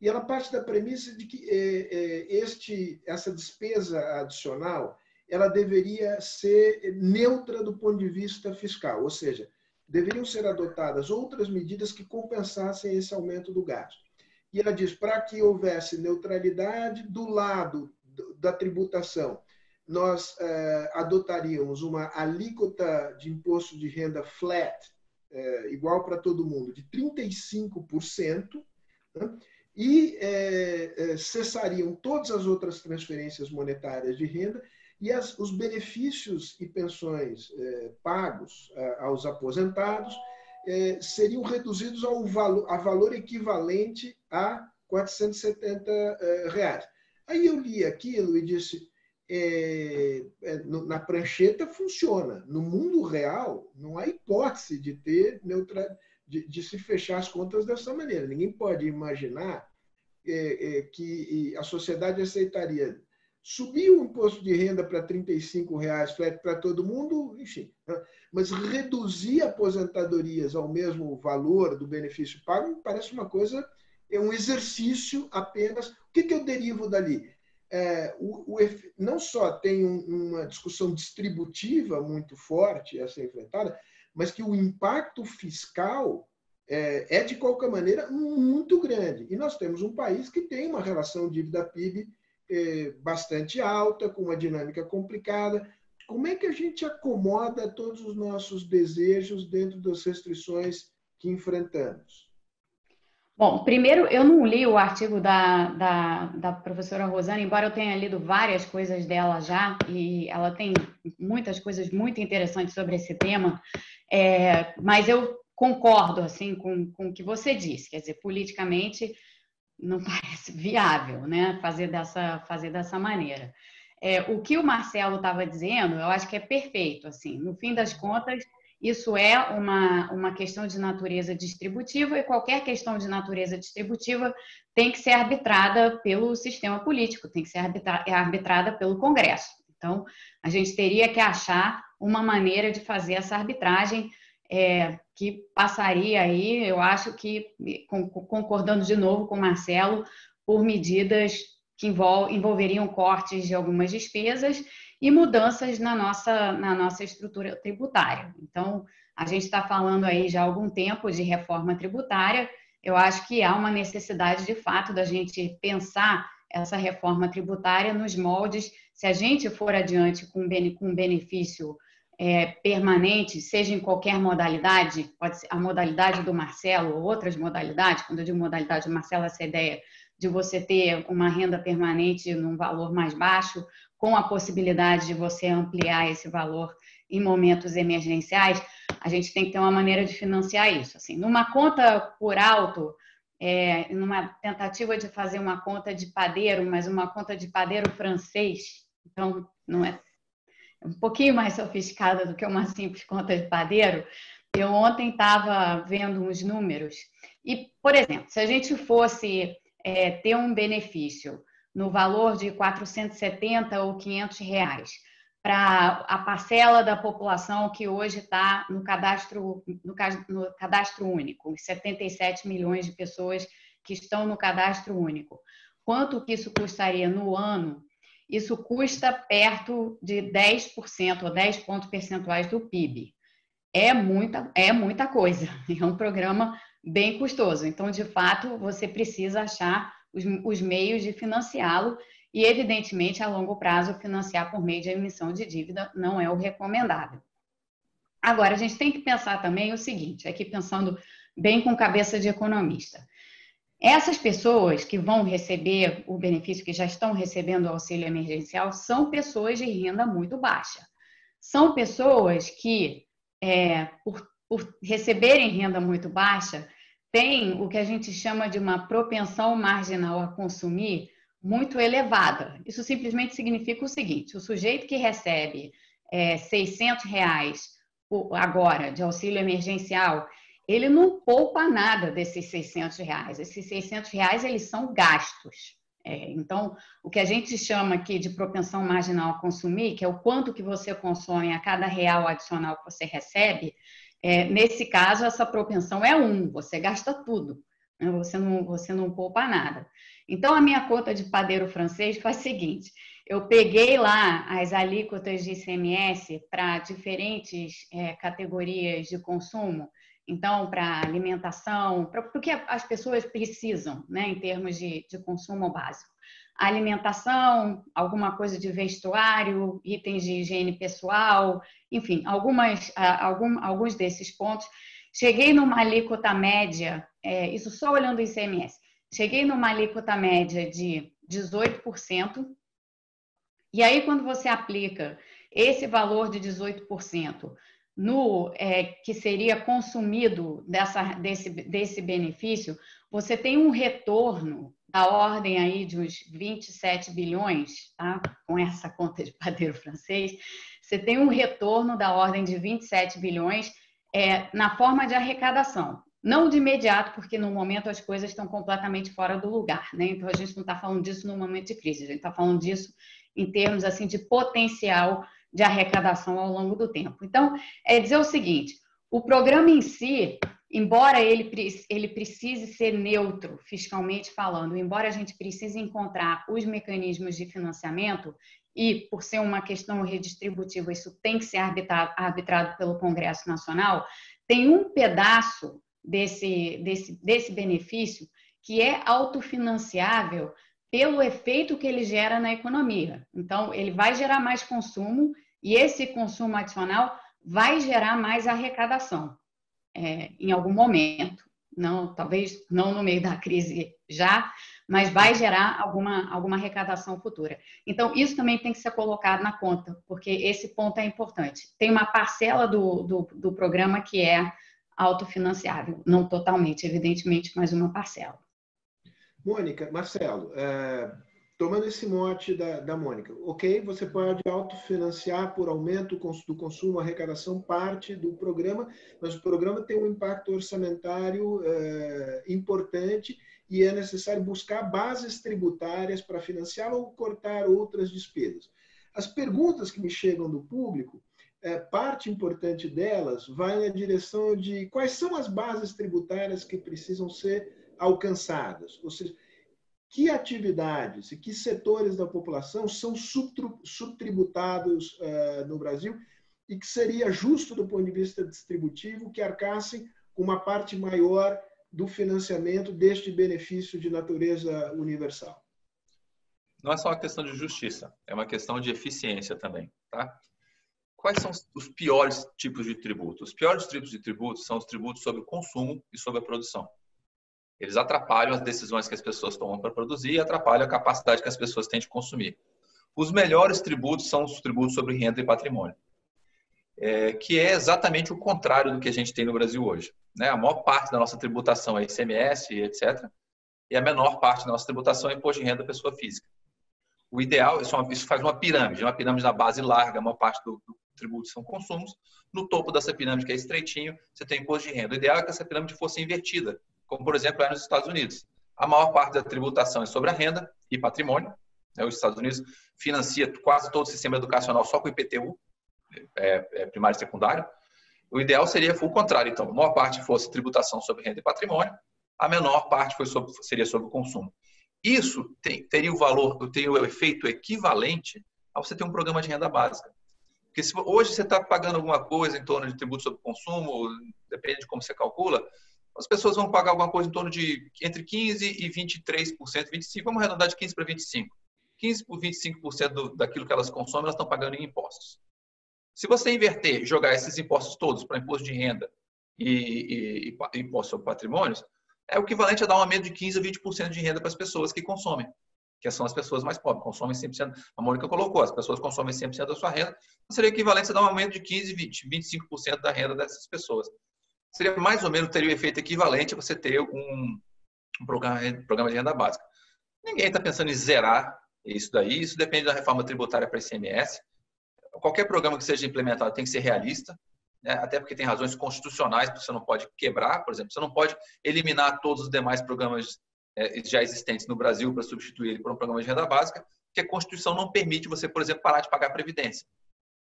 E ela parte da premissa de que é, é, este, essa despesa adicional ela deveria ser neutra do ponto de vista fiscal, ou seja, deveriam ser adotadas outras medidas que compensassem esse aumento do gasto. E ela diz, para que houvesse neutralidade do lado da tributação, nós eh, adotaríamos uma alíquota de imposto de renda flat, eh, igual para todo mundo, de 35%, né? e eh, cessariam todas as outras transferências monetárias de renda e as, os benefícios e pensões pagos aos aposentados eh, seriam reduzidos ao valor, a valor equivalente a 470 reais. Aí eu li aquilo e disse, na prancheta funciona. No mundo real, não há hipótese de ter neutra, de, de se fechar as contas dessa maneira. Ninguém pode imaginar que a sociedade aceitaria subir o imposto de renda para R$ reais para todo mundo, enfim. Né? Mas reduzir aposentadorias ao mesmo valor do benefício pago parece uma coisa, é um exercício apenas. O que, que eu derivo dali? É, o, o, não só tem um, uma discussão distributiva muito forte a ser enfrentada, mas que o impacto fiscal é, é, de qualquer maneira, muito grande. E nós temos um país que tem uma relação dívida-PIB é, bastante alta, com uma dinâmica complicada. Como é que a gente acomoda todos os nossos desejos dentro das restrições que enfrentamos?
Bom, primeiro, eu não li o artigo da, da, da, professora Rosana, embora eu tenha lido várias coisas dela já, e ela tem muitas coisas muito interessantes sobre esse tema, é, mas eu concordo assim com, com o que você disse, quer dizer, politicamente não parece viável, né? Fazer dessa, fazer dessa maneira. É, o que o Marcelo estava dizendo, eu acho que é perfeito. Assim, no fim das contas, isso é uma, uma questão de natureza distributiva e qualquer questão de natureza distributiva tem que ser arbitrada pelo sistema político, tem que ser arbitra, é arbitrada pelo Congresso. Então, a gente teria que achar uma maneira de fazer essa arbitragem é, que passaria aí, eu acho que, concordando de novo com o Marcelo, por medidas que envolveriam cortes de algumas despesas e mudanças na nossa, na nossa estrutura tributária. Então, a gente está falando aí já há algum tempo de reforma tributária. Eu acho que há uma necessidade, de fato, da gente pensar essa reforma tributária nos moldes, se a gente for adiante com um benefício é, permanente, seja em qualquer modalidade, pode ser a modalidade do Marcelo ou outras modalidades, quando eu digo modalidade do Marcelo, essa ideia de você ter uma renda permanente num valor mais baixo, com a possibilidade de você ampliar esse valor em momentos emergenciais, a gente tem que ter uma maneira de financiar isso. Assim, numa conta por alto, é, numa tentativa de fazer uma conta de padeiro, mas uma conta de padeiro francês, então não é um pouquinho mais sofisticada do que uma simples conta de padeiro, eu ontem estava vendo uns números e, por exemplo, se a gente fosse é, ter um benefício no valor de 470 ou 500 reais para a parcela da população que hoje está no cadastro, no, no cadastro único, os 77 milhões de pessoas que estão no cadastro único. Quanto que isso custaria no ano isso custa perto de 10% ou 10 pontos percentuais do PIB. É muita, é muita coisa, <laughs> é um programa bem custoso. Então, de fato, você precisa achar os, os meios de financiá-lo e, evidentemente, a longo prazo, financiar por meio de emissão de dívida não é o recomendável. Agora, a gente tem que pensar também o seguinte, aqui pensando bem com cabeça de economista. Essas pessoas que vão receber o benefício, que já estão recebendo o auxílio emergencial, são pessoas de renda muito baixa. São pessoas que, é, por por receberem renda muito baixa, têm o que a gente chama de uma propensão marginal a consumir muito elevada. Isso simplesmente significa o seguinte: o sujeito que recebe é, 600 reais agora de auxílio emergencial, ele não poupa nada desses 600 reais. Esses 600 reais eles são gastos. É, então, o que a gente chama aqui de propensão marginal a consumir, que é o quanto que você consome a cada real adicional que você recebe, é, nesse caso, essa propensão é um, você gasta tudo, né? você, não, você não poupa nada. Então, a minha conta de padeiro francês faz o seguinte: eu peguei lá as alíquotas de ICMS para diferentes é, categorias de consumo, então, para alimentação, para o que as pessoas precisam, né, em termos de, de consumo básico. Alimentação, alguma coisa de vestuário, itens de higiene pessoal, enfim, algumas, algum, alguns desses pontos. Cheguei numa alíquota média, é, isso só olhando o ICMS, cheguei numa alíquota média de 18%, e aí quando você aplica esse valor de 18%, no é, que seria consumido dessa, desse, desse benefício, você tem um retorno da ordem aí de uns 27 bilhões, tá? com essa conta de padeiro francês, você tem um retorno da ordem de 27 bilhões é, na forma de arrecadação. Não de imediato, porque no momento as coisas estão completamente fora do lugar, né? Então a gente não está falando disso no momento de crise, a gente está falando disso em termos assim de potencial de arrecadação ao longo do tempo. Então, é dizer o seguinte: o programa em si, embora ele, ele precise ser neutro fiscalmente falando, embora a gente precise encontrar os mecanismos de financiamento, e por ser uma questão redistributiva, isso tem que ser arbitrado, arbitrado pelo Congresso Nacional, tem um pedaço desse, desse, desse benefício que é autofinanciável pelo efeito que ele gera na economia. Então, ele vai gerar mais consumo e esse consumo adicional vai gerar mais arrecadação é, em algum momento. Não, talvez não no meio da crise já, mas vai gerar alguma, alguma arrecadação futura. Então, isso também tem que ser colocado na conta, porque esse ponto é importante. Tem uma parcela do, do, do programa que é autofinanciável, não totalmente, evidentemente, mas uma parcela.
Mônica, Marcelo, é, tomando esse mote da, da Mônica, ok, você pode autofinanciar por aumento do consumo, arrecadação, parte do programa, mas o programa tem um impacto orçamentário é, importante e é necessário buscar bases tributárias para financiar ou cortar outras despesas. As perguntas que me chegam do público, é, parte importante delas vai na direção de quais são as bases tributárias que precisam ser alcançadas, ou seja, que atividades e que setores da população são subtributados uh, no Brasil e que seria justo do ponto de vista distributivo que arcassem com uma parte maior do financiamento deste benefício de natureza universal.
Não é só uma questão de justiça, é uma questão de eficiência também, tá? Quais são os piores tipos de tributos? Os piores tipos de tributos são os tributos sobre o consumo e sobre a produção. Eles atrapalham as decisões que as pessoas tomam para produzir e atrapalham a capacidade que as pessoas têm de consumir. Os melhores tributos são os tributos sobre renda e patrimônio, é, que é exatamente o contrário do que a gente tem no Brasil hoje. Né? A maior parte da nossa tributação é ICMS, etc., e a menor parte da nossa tributação é imposto de renda da pessoa física. O ideal, isso, é faz uma pirâmide, uma pirâmide na base larga, a maior parte do, do tributo são consumos. No topo dessa pirâmide, que é estreitinho, você tem imposto de renda. O ideal é que essa pirâmide fosse invertida, como por exemplo é nos Estados Unidos. A maior parte da tributação é sobre a renda e patrimônio. Né? Os Estados Unidos financia quase todo o sistema educacional só com IPTU, é, é primário e secundário. O ideal seria o contrário, então, a maior parte fosse tributação sobre renda e patrimônio, a menor parte foi sobre, seria sobre o consumo. Isso tem, teria o valor, teria o efeito equivalente a você ter um programa de renda básica. Porque se, hoje você está pagando alguma coisa em torno de tributo sobre consumo, depende de como você calcula, as pessoas vão pagar alguma coisa em torno de entre 15% e 23%, 25%, vamos arredondar de 15% para 25%. 15% por 25% do, daquilo que elas consomem, elas estão pagando em impostos. Se você inverter, jogar esses impostos todos para imposto de renda e, e, e imposto sobre patrimônios, é o equivalente a dar um aumento de 15% a 20% de renda para as pessoas que consomem, que são as pessoas mais pobres, consomem 100%. A Mônica colocou, as pessoas consomem 100% da sua renda, seria equivalente a dar um aumento de 15%, 20%, 25% da renda dessas pessoas. Seria mais ou menos, teria o um efeito equivalente a você ter um, um programa, programa de renda básica. Ninguém está pensando em zerar isso daí, isso depende da reforma tributária para ICMS. Qualquer programa que seja implementado tem que ser realista, né? até porque tem razões constitucionais, você não pode quebrar, por exemplo, você não pode eliminar todos os demais programas é, já existentes no Brasil para substituir ele por um programa de renda básica, que a Constituição não permite você, por exemplo, parar de pagar Previdência.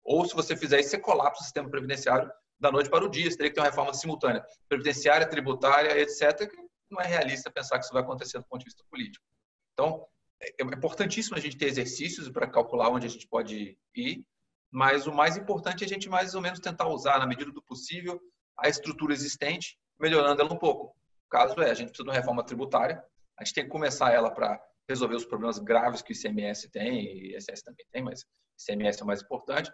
Ou se você fizer isso, você colapsa o sistema previdenciário da noite para o dia. Você teria que ter uma reforma simultânea, previdenciária, tributária, etc. Que não é realista pensar que isso vai acontecer do ponto de vista político. Então, é importantíssimo a gente ter exercícios para calcular onde a gente pode ir, mas o mais importante é a gente mais ou menos tentar usar, na medida do possível, a estrutura existente, melhorando ela um pouco. O caso é, a gente precisa de uma reforma tributária, a gente tem que começar ela para resolver os problemas graves que o ICMS tem, e o ISS também tem, mas o ICMS é o mais importante.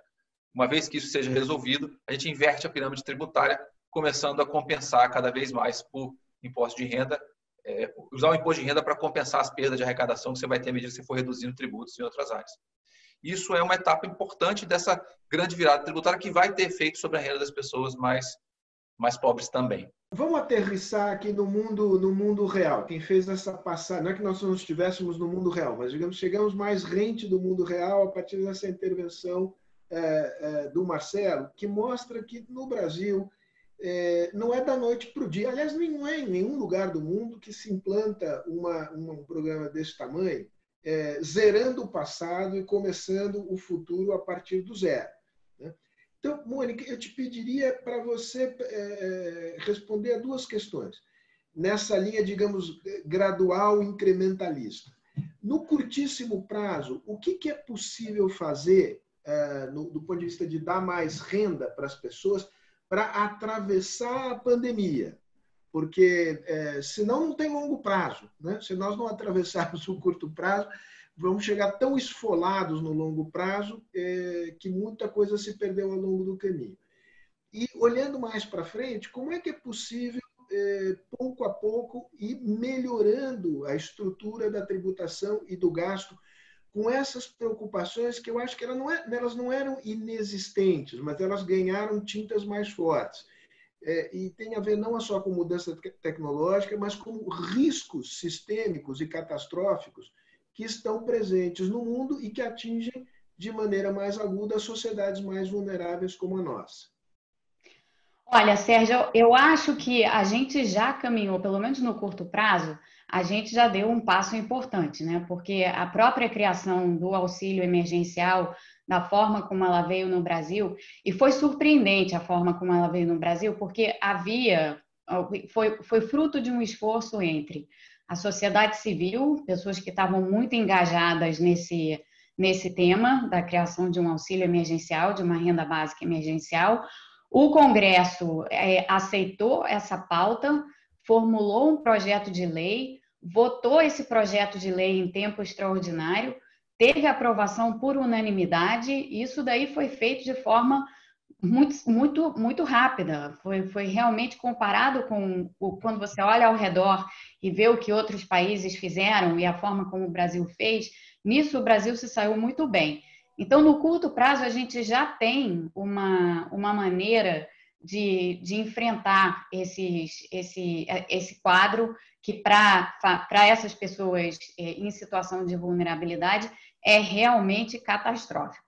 Uma vez que isso seja resolvido, a gente inverte a pirâmide tributária, começando a compensar cada vez mais por imposto de renda, é, usar o imposto de renda para compensar as perdas de arrecadação que você vai ter à medida que você for reduzindo tributos em outras áreas. Isso é uma etapa importante dessa grande virada tributária que vai ter efeito sobre a renda das pessoas mais, mais pobres também.
Vamos aterrissar aqui no mundo, no mundo real. Quem fez essa passagem, não é que nós não estivéssemos no mundo real, mas digamos, chegamos mais rente do mundo real a partir dessa intervenção é, é, do Marcelo, que mostra que no Brasil é, não é da noite para o dia. Aliás, não é em nenhum lugar do mundo que se implanta uma, um programa desse tamanho, é, zerando o passado e começando o futuro a partir do zero. Né? Então, Mônica, eu te pediria para você é, responder a duas questões, nessa linha, digamos, gradual incrementalista. No curtíssimo prazo, o que é possível fazer é, no, do ponto de vista de dar mais renda para as pessoas para atravessar a pandemia. Porque é, senão não tem longo prazo. Né? Se nós não atravessarmos <laughs> o curto prazo, vamos chegar tão esfolados no longo prazo é, que muita coisa se perdeu ao longo do caminho. E olhando mais para frente, como é que é possível, é, pouco a pouco, ir melhorando a estrutura da tributação e do gasto com essas preocupações que eu acho que elas não, é, elas não eram inexistentes, mas elas ganharam tintas mais fortes. É, e tem a ver não só com mudança tecnológica, mas com riscos sistêmicos e catastróficos que estão presentes no mundo e que atingem de maneira mais aguda sociedades mais vulneráveis como a nossa.
Olha, Sérgio, eu acho que a gente já caminhou, pelo menos no curto prazo, a gente já deu um passo importante, né? Porque a própria criação do auxílio emergencial, da forma como ela veio no Brasil, e foi surpreendente a forma como ela veio no Brasil, porque havia, foi, foi fruto de um esforço entre a sociedade civil, pessoas que estavam muito engajadas nesse, nesse tema da criação de um auxílio emergencial, de uma renda básica emergencial. O Congresso é, aceitou essa pauta, formulou um projeto de lei, votou esse projeto de lei em tempo extraordinário, teve aprovação por unanimidade, isso daí foi feito de forma muito, muito, muito rápida. Foi, foi realmente comparado com o, quando você olha ao redor e vê o que outros países fizeram e a forma como o Brasil fez, nisso o Brasil se saiu muito bem. Então, no curto prazo, a gente já tem uma, uma maneira de, de enfrentar esses, esse, esse quadro que, para essas pessoas é, em situação de vulnerabilidade, é realmente catastrófico.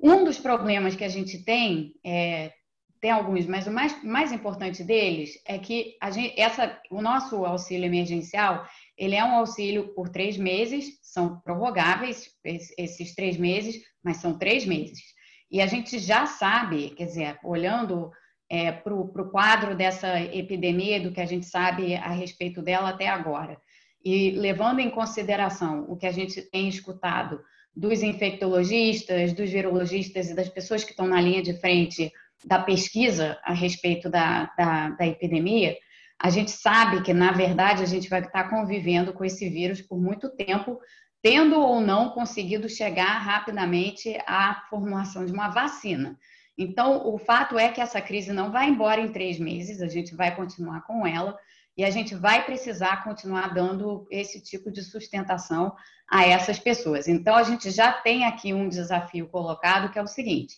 Um dos problemas que a gente tem, é, tem alguns, mas o mais, mais importante deles é que a gente, essa, o nosso auxílio emergencial ele é um auxílio por três meses, são prorrogáveis esses três meses, mas são três meses. E a gente já sabe, quer dizer, olhando é, para o quadro dessa epidemia, do que a gente sabe a respeito dela até agora, e levando em consideração o que a gente tem escutado dos infectologistas, dos virologistas e das pessoas que estão na linha de frente da pesquisa a respeito da, da, da epidemia, a gente sabe que, na verdade, a gente vai estar convivendo com esse vírus por muito tempo, tendo ou não conseguido chegar rapidamente à formulação de uma vacina. Então, o fato é que essa crise não vai embora em três meses, a gente vai continuar com ela e a gente vai precisar continuar dando esse tipo de sustentação a essas pessoas. Então, a gente já tem aqui um desafio colocado que é o seguinte: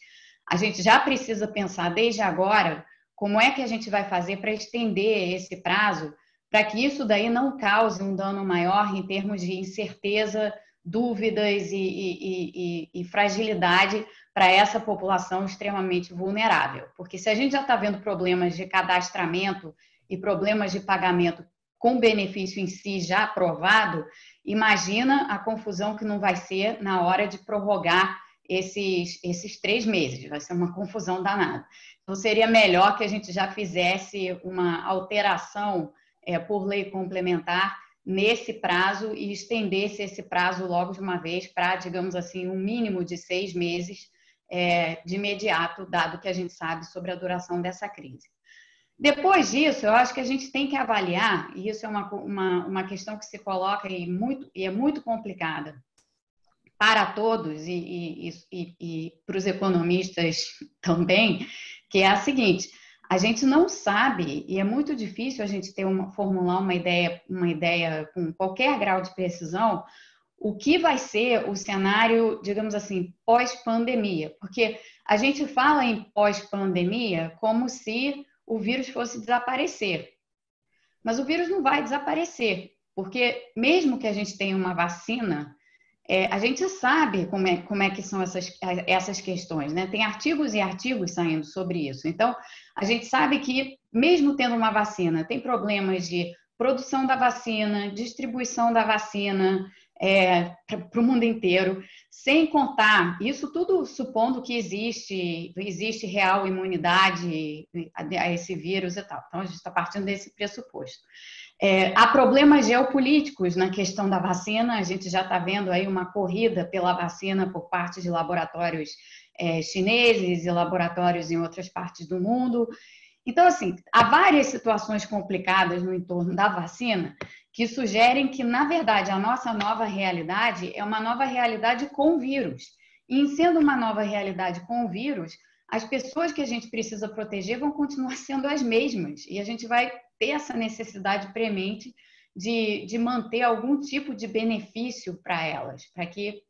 a gente já precisa pensar desde agora como é que a gente vai fazer para estender esse prazo para que isso daí não cause um dano maior em termos de incerteza, dúvidas e, e, e, e fragilidade para essa população extremamente vulnerável. Porque se a gente já está vendo problemas de cadastramento e problemas de pagamento com benefício em si já aprovado, imagina a confusão que não vai ser na hora de prorrogar esses, esses três meses. Vai ser uma confusão danada. Então, seria melhor que a gente já fizesse uma alteração é, por lei complementar nesse prazo e estendesse esse prazo logo de uma vez para, digamos assim, um mínimo de seis meses é, de imediato, dado que a gente sabe sobre a duração dessa crise. Depois disso, eu acho que a gente tem que avaliar, e isso é uma, uma, uma questão que se coloca e, muito, e é muito complicada para todos e, e, e, e para os economistas também, que é a seguinte: a gente não sabe e é muito difícil a gente ter uma, formular uma ideia, uma ideia com qualquer grau de precisão o que vai ser o cenário, digamos assim, pós-pandemia, porque a gente fala em pós-pandemia como se o vírus fosse desaparecer. Mas o vírus não vai desaparecer, porque mesmo que a gente tenha uma vacina, é, a gente sabe como é, como é que são essas, essas questões, né? Tem artigos e artigos saindo sobre isso. Então, a gente sabe que, mesmo tendo uma vacina, tem problemas de produção da vacina, distribuição da vacina é, para o mundo inteiro, sem contar, isso tudo supondo que existe, existe real imunidade a, esse vírus e tal. Então, a gente está partindo desse pressuposto. É, há problemas geopolíticos na questão da vacina, a gente já está vendo aí uma corrida pela vacina por parte de laboratórios é, chineses e laboratórios em outras partes do mundo. Então, assim, há várias situações complicadas no entorno da vacina que sugerem que, na verdade, a nossa nova realidade é uma nova realidade com vírus. E, em sendo uma nova realidade com vírus, as pessoas que a gente precisa proteger vão continuar <laughs> sendo as mesmas. E a gente vai ter essa necessidade premente de, de manter algum tipo de benefício para elas, para que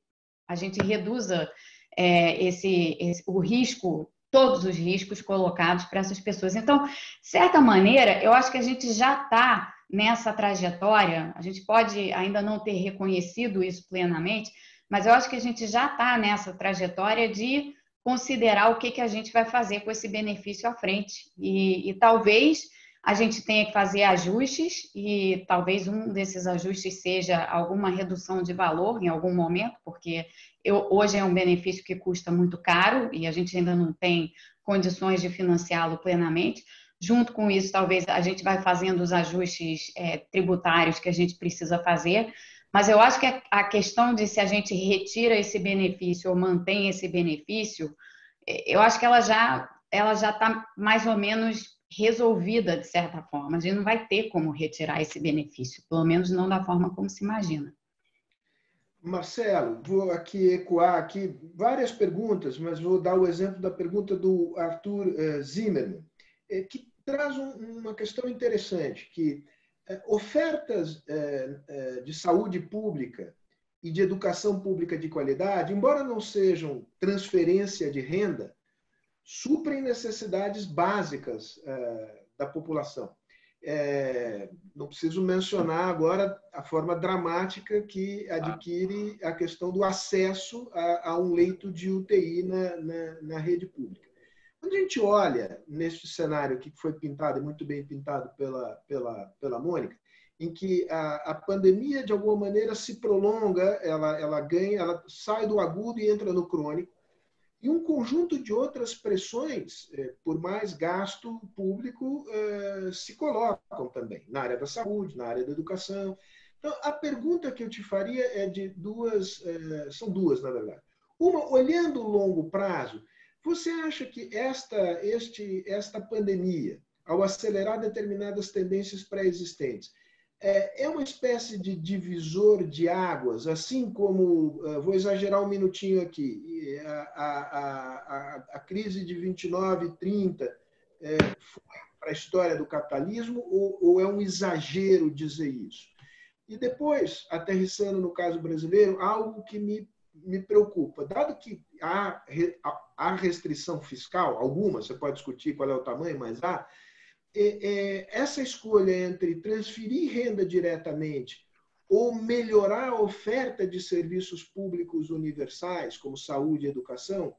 a gente reduza é, esse, esse, o risco, todos os riscos colocados para essas pessoas. Então, de certa maneira, eu acho que a gente já está nessa trajetória, a gente pode ainda não ter reconhecido isso plenamente, mas eu acho que a gente já está nessa trajetória de considerar o que, que a gente vai fazer com esse benefício à frente. E, e talvez a gente tenha que fazer ajustes e talvez um desses ajustes seja alguma redução de valor em algum momento, porque eu, hoje é um benefício que custa muito caro e a gente ainda não tem condições de financiá-lo plenamente. Junto com isso, talvez a gente vai fazendo os ajustes é, tributários que a gente precisa fazer, mas eu acho que a questão de se a gente retira esse benefício ou mantém esse benefício, é, eu acho que ela já ela já está mais ou menos resolvida de certa forma. A gente não vai ter como retirar esse benefício, pelo menos não da forma como se imagina.
Marcelo, vou aqui ecoar aqui várias perguntas, mas vou dar o exemplo da pergunta do Arthur eh, Zimmermann, eh, que traz uma questão interessante, que eh, ofertas de saúde pública e de educação pública de qualidade, embora não sejam transferência de renda, suprem necessidades básicas é, da população. É, não preciso mencionar agora a forma dramática que adquire a questão do acesso a, a um leito de UTI na, na, na, rede pública. Quando a gente olha neste cenário que foi pintado, muito bem pintado pela, pela, pela Mônica, em que a, a pandemia, de alguma maneira, se prolonga, ela, ela ganha, ela sai do agudo e entra no crônico, e um conjunto de outras pressões é, por mais gasto público é, se colocam também, na área da saúde, na área da educação. Então, a pergunta que eu te faria é de duas, é, são duas, na verdade. Uma, olhando o longo prazo, você acha que esta, este, esta pandemia, ao acelerar determinadas tendências pré-existentes, é, é uma espécie de divisor de águas, assim como, é, vou exagerar um minutinho aqui, a, a, a, a crise de 29 e 30 é, foi para a história do capitalismo ou, ou é um exagero dizer isso? E depois, aterrissando no caso brasileiro, algo que me me preocupa, dado que há, há restrição fiscal, alguma, você pode discutir qual é o tamanho, mas há, essa escolha entre transferir renda diretamente ou melhorar a oferta de serviços públicos universais, como saúde e educação,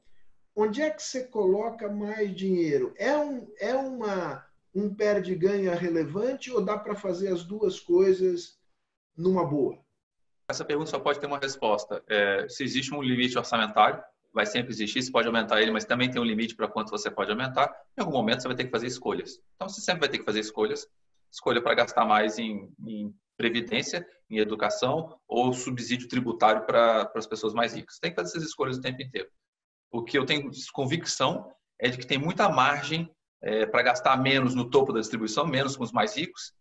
onde é que você coloca mais dinheiro? É, um, é uma, um perde-ganha relevante ou dá para fazer as duas coisas numa boa?
Essa pergunta só pode ter uma resposta. É, se existe um limite orçamentário, vai sempre existir, você pode aumentar ele, mas também tem um limite para quanto você pode aumentar. Em algum momento você vai ter que fazer escolhas. Então você sempre vai ter que fazer escolhas. Escolha para gastar mais em, em, previdência, em educação ou subsídio tributário para as pessoas mais ricas. Tem que fazer essas escolhas o tempo inteiro. O que eu tenho convicção é de que tem muita margem é, para gastar menos no topo da distribuição, menos com os mais ricos.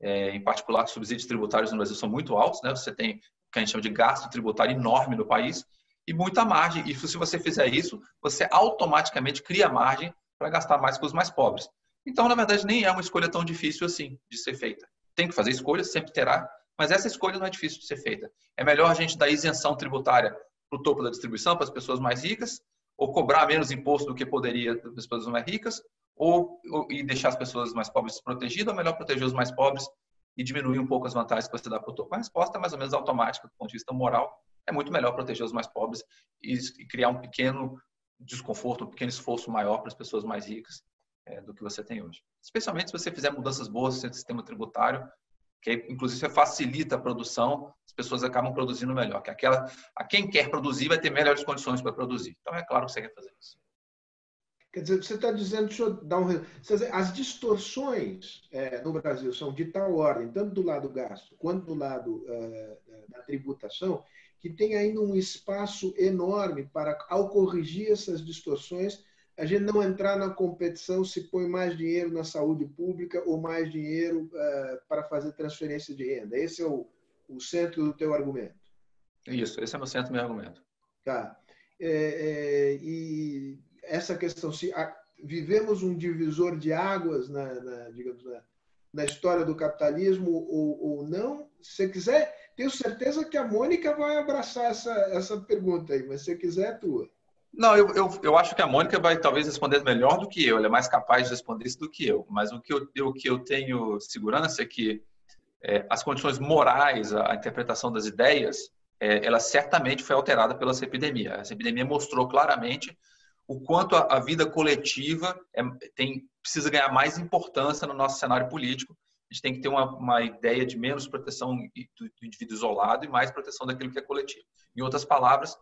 É, em particular, subsídios tributários no Brasil são muito altos, né? Você tem o que a gente chama de gasto tributário enorme no país e muita margem. E se você fizer isso, você automaticamente cria margem para gastar mais com os mais pobres. Então, na verdade, nem é uma escolha tão difícil assim de ser feita. Tem que fazer escolhas, sempre terá, mas essa escolha não é difícil de ser feita. É melhor a gente dar isenção tributária para o topo da distribuição, para as pessoas mais ricas, ou cobrar menos imposto do que poderia das pessoas mais ricas, ou, ou e deixar as pessoas mais pobres desprotegidas, ou melhor proteger os mais pobres e diminuir um pouco as vantagens que você dá para o topo. A resposta é mais ou menos automática do ponto de vista moral é muito melhor proteger os mais pobres e, criar um pequeno desconforto, um pequeno esforço maior para as pessoas mais ricas é, do que você tem hoje. Especialmente se você fizer mudanças boas no sistema tributário, que inclusive facilita a produção, as pessoas acabam produzindo melhor. Que aquela, a quem quer produzir vai ter melhores condições para produzir. Então é claro que você quer fazer isso.
Quer dizer, você está dizendo, deixa eu dar um. As distorções é, no Brasil são de tal ordem, tanto do lado gasto quanto do lado é, da tributação, que tem ainda um espaço enorme para, ao corrigir essas distorções, a gente não entrar na competição se põe mais dinheiro na saúde pública ou mais dinheiro uh, para fazer transferência de renda. Esse é o, o centro do teu argumento.
Isso, esse é o centro do meu argumento.
Tá. É, é, e essa questão, se a, vivemos um divisor de águas na, na digamos, na, na, história do capitalismo ou, ou não, se você quiser, tenho certeza que a Mônica vai abraçar essa, essa pergunta aí, mas se quiser, é tua.
Não, eu, eu, eu acho que a Mônica vai talvez responder melhor do que eu, ela é mais capaz de responder isso do que eu. Mas o que eu, o que eu tenho segurança é que é, as condições morais, a, a interpretação das ideias, é, ela certamente foi alterada pela epidemia. Essa epidemia mostrou claramente o quanto a, a vida coletiva é, tem, precisa ganhar mais importância no nosso cenário político a gente tem que ter uma, uma ideia de menos proteção do, do indivíduo isolado e mais proteção daquilo que é coletivo. Em outras palavras,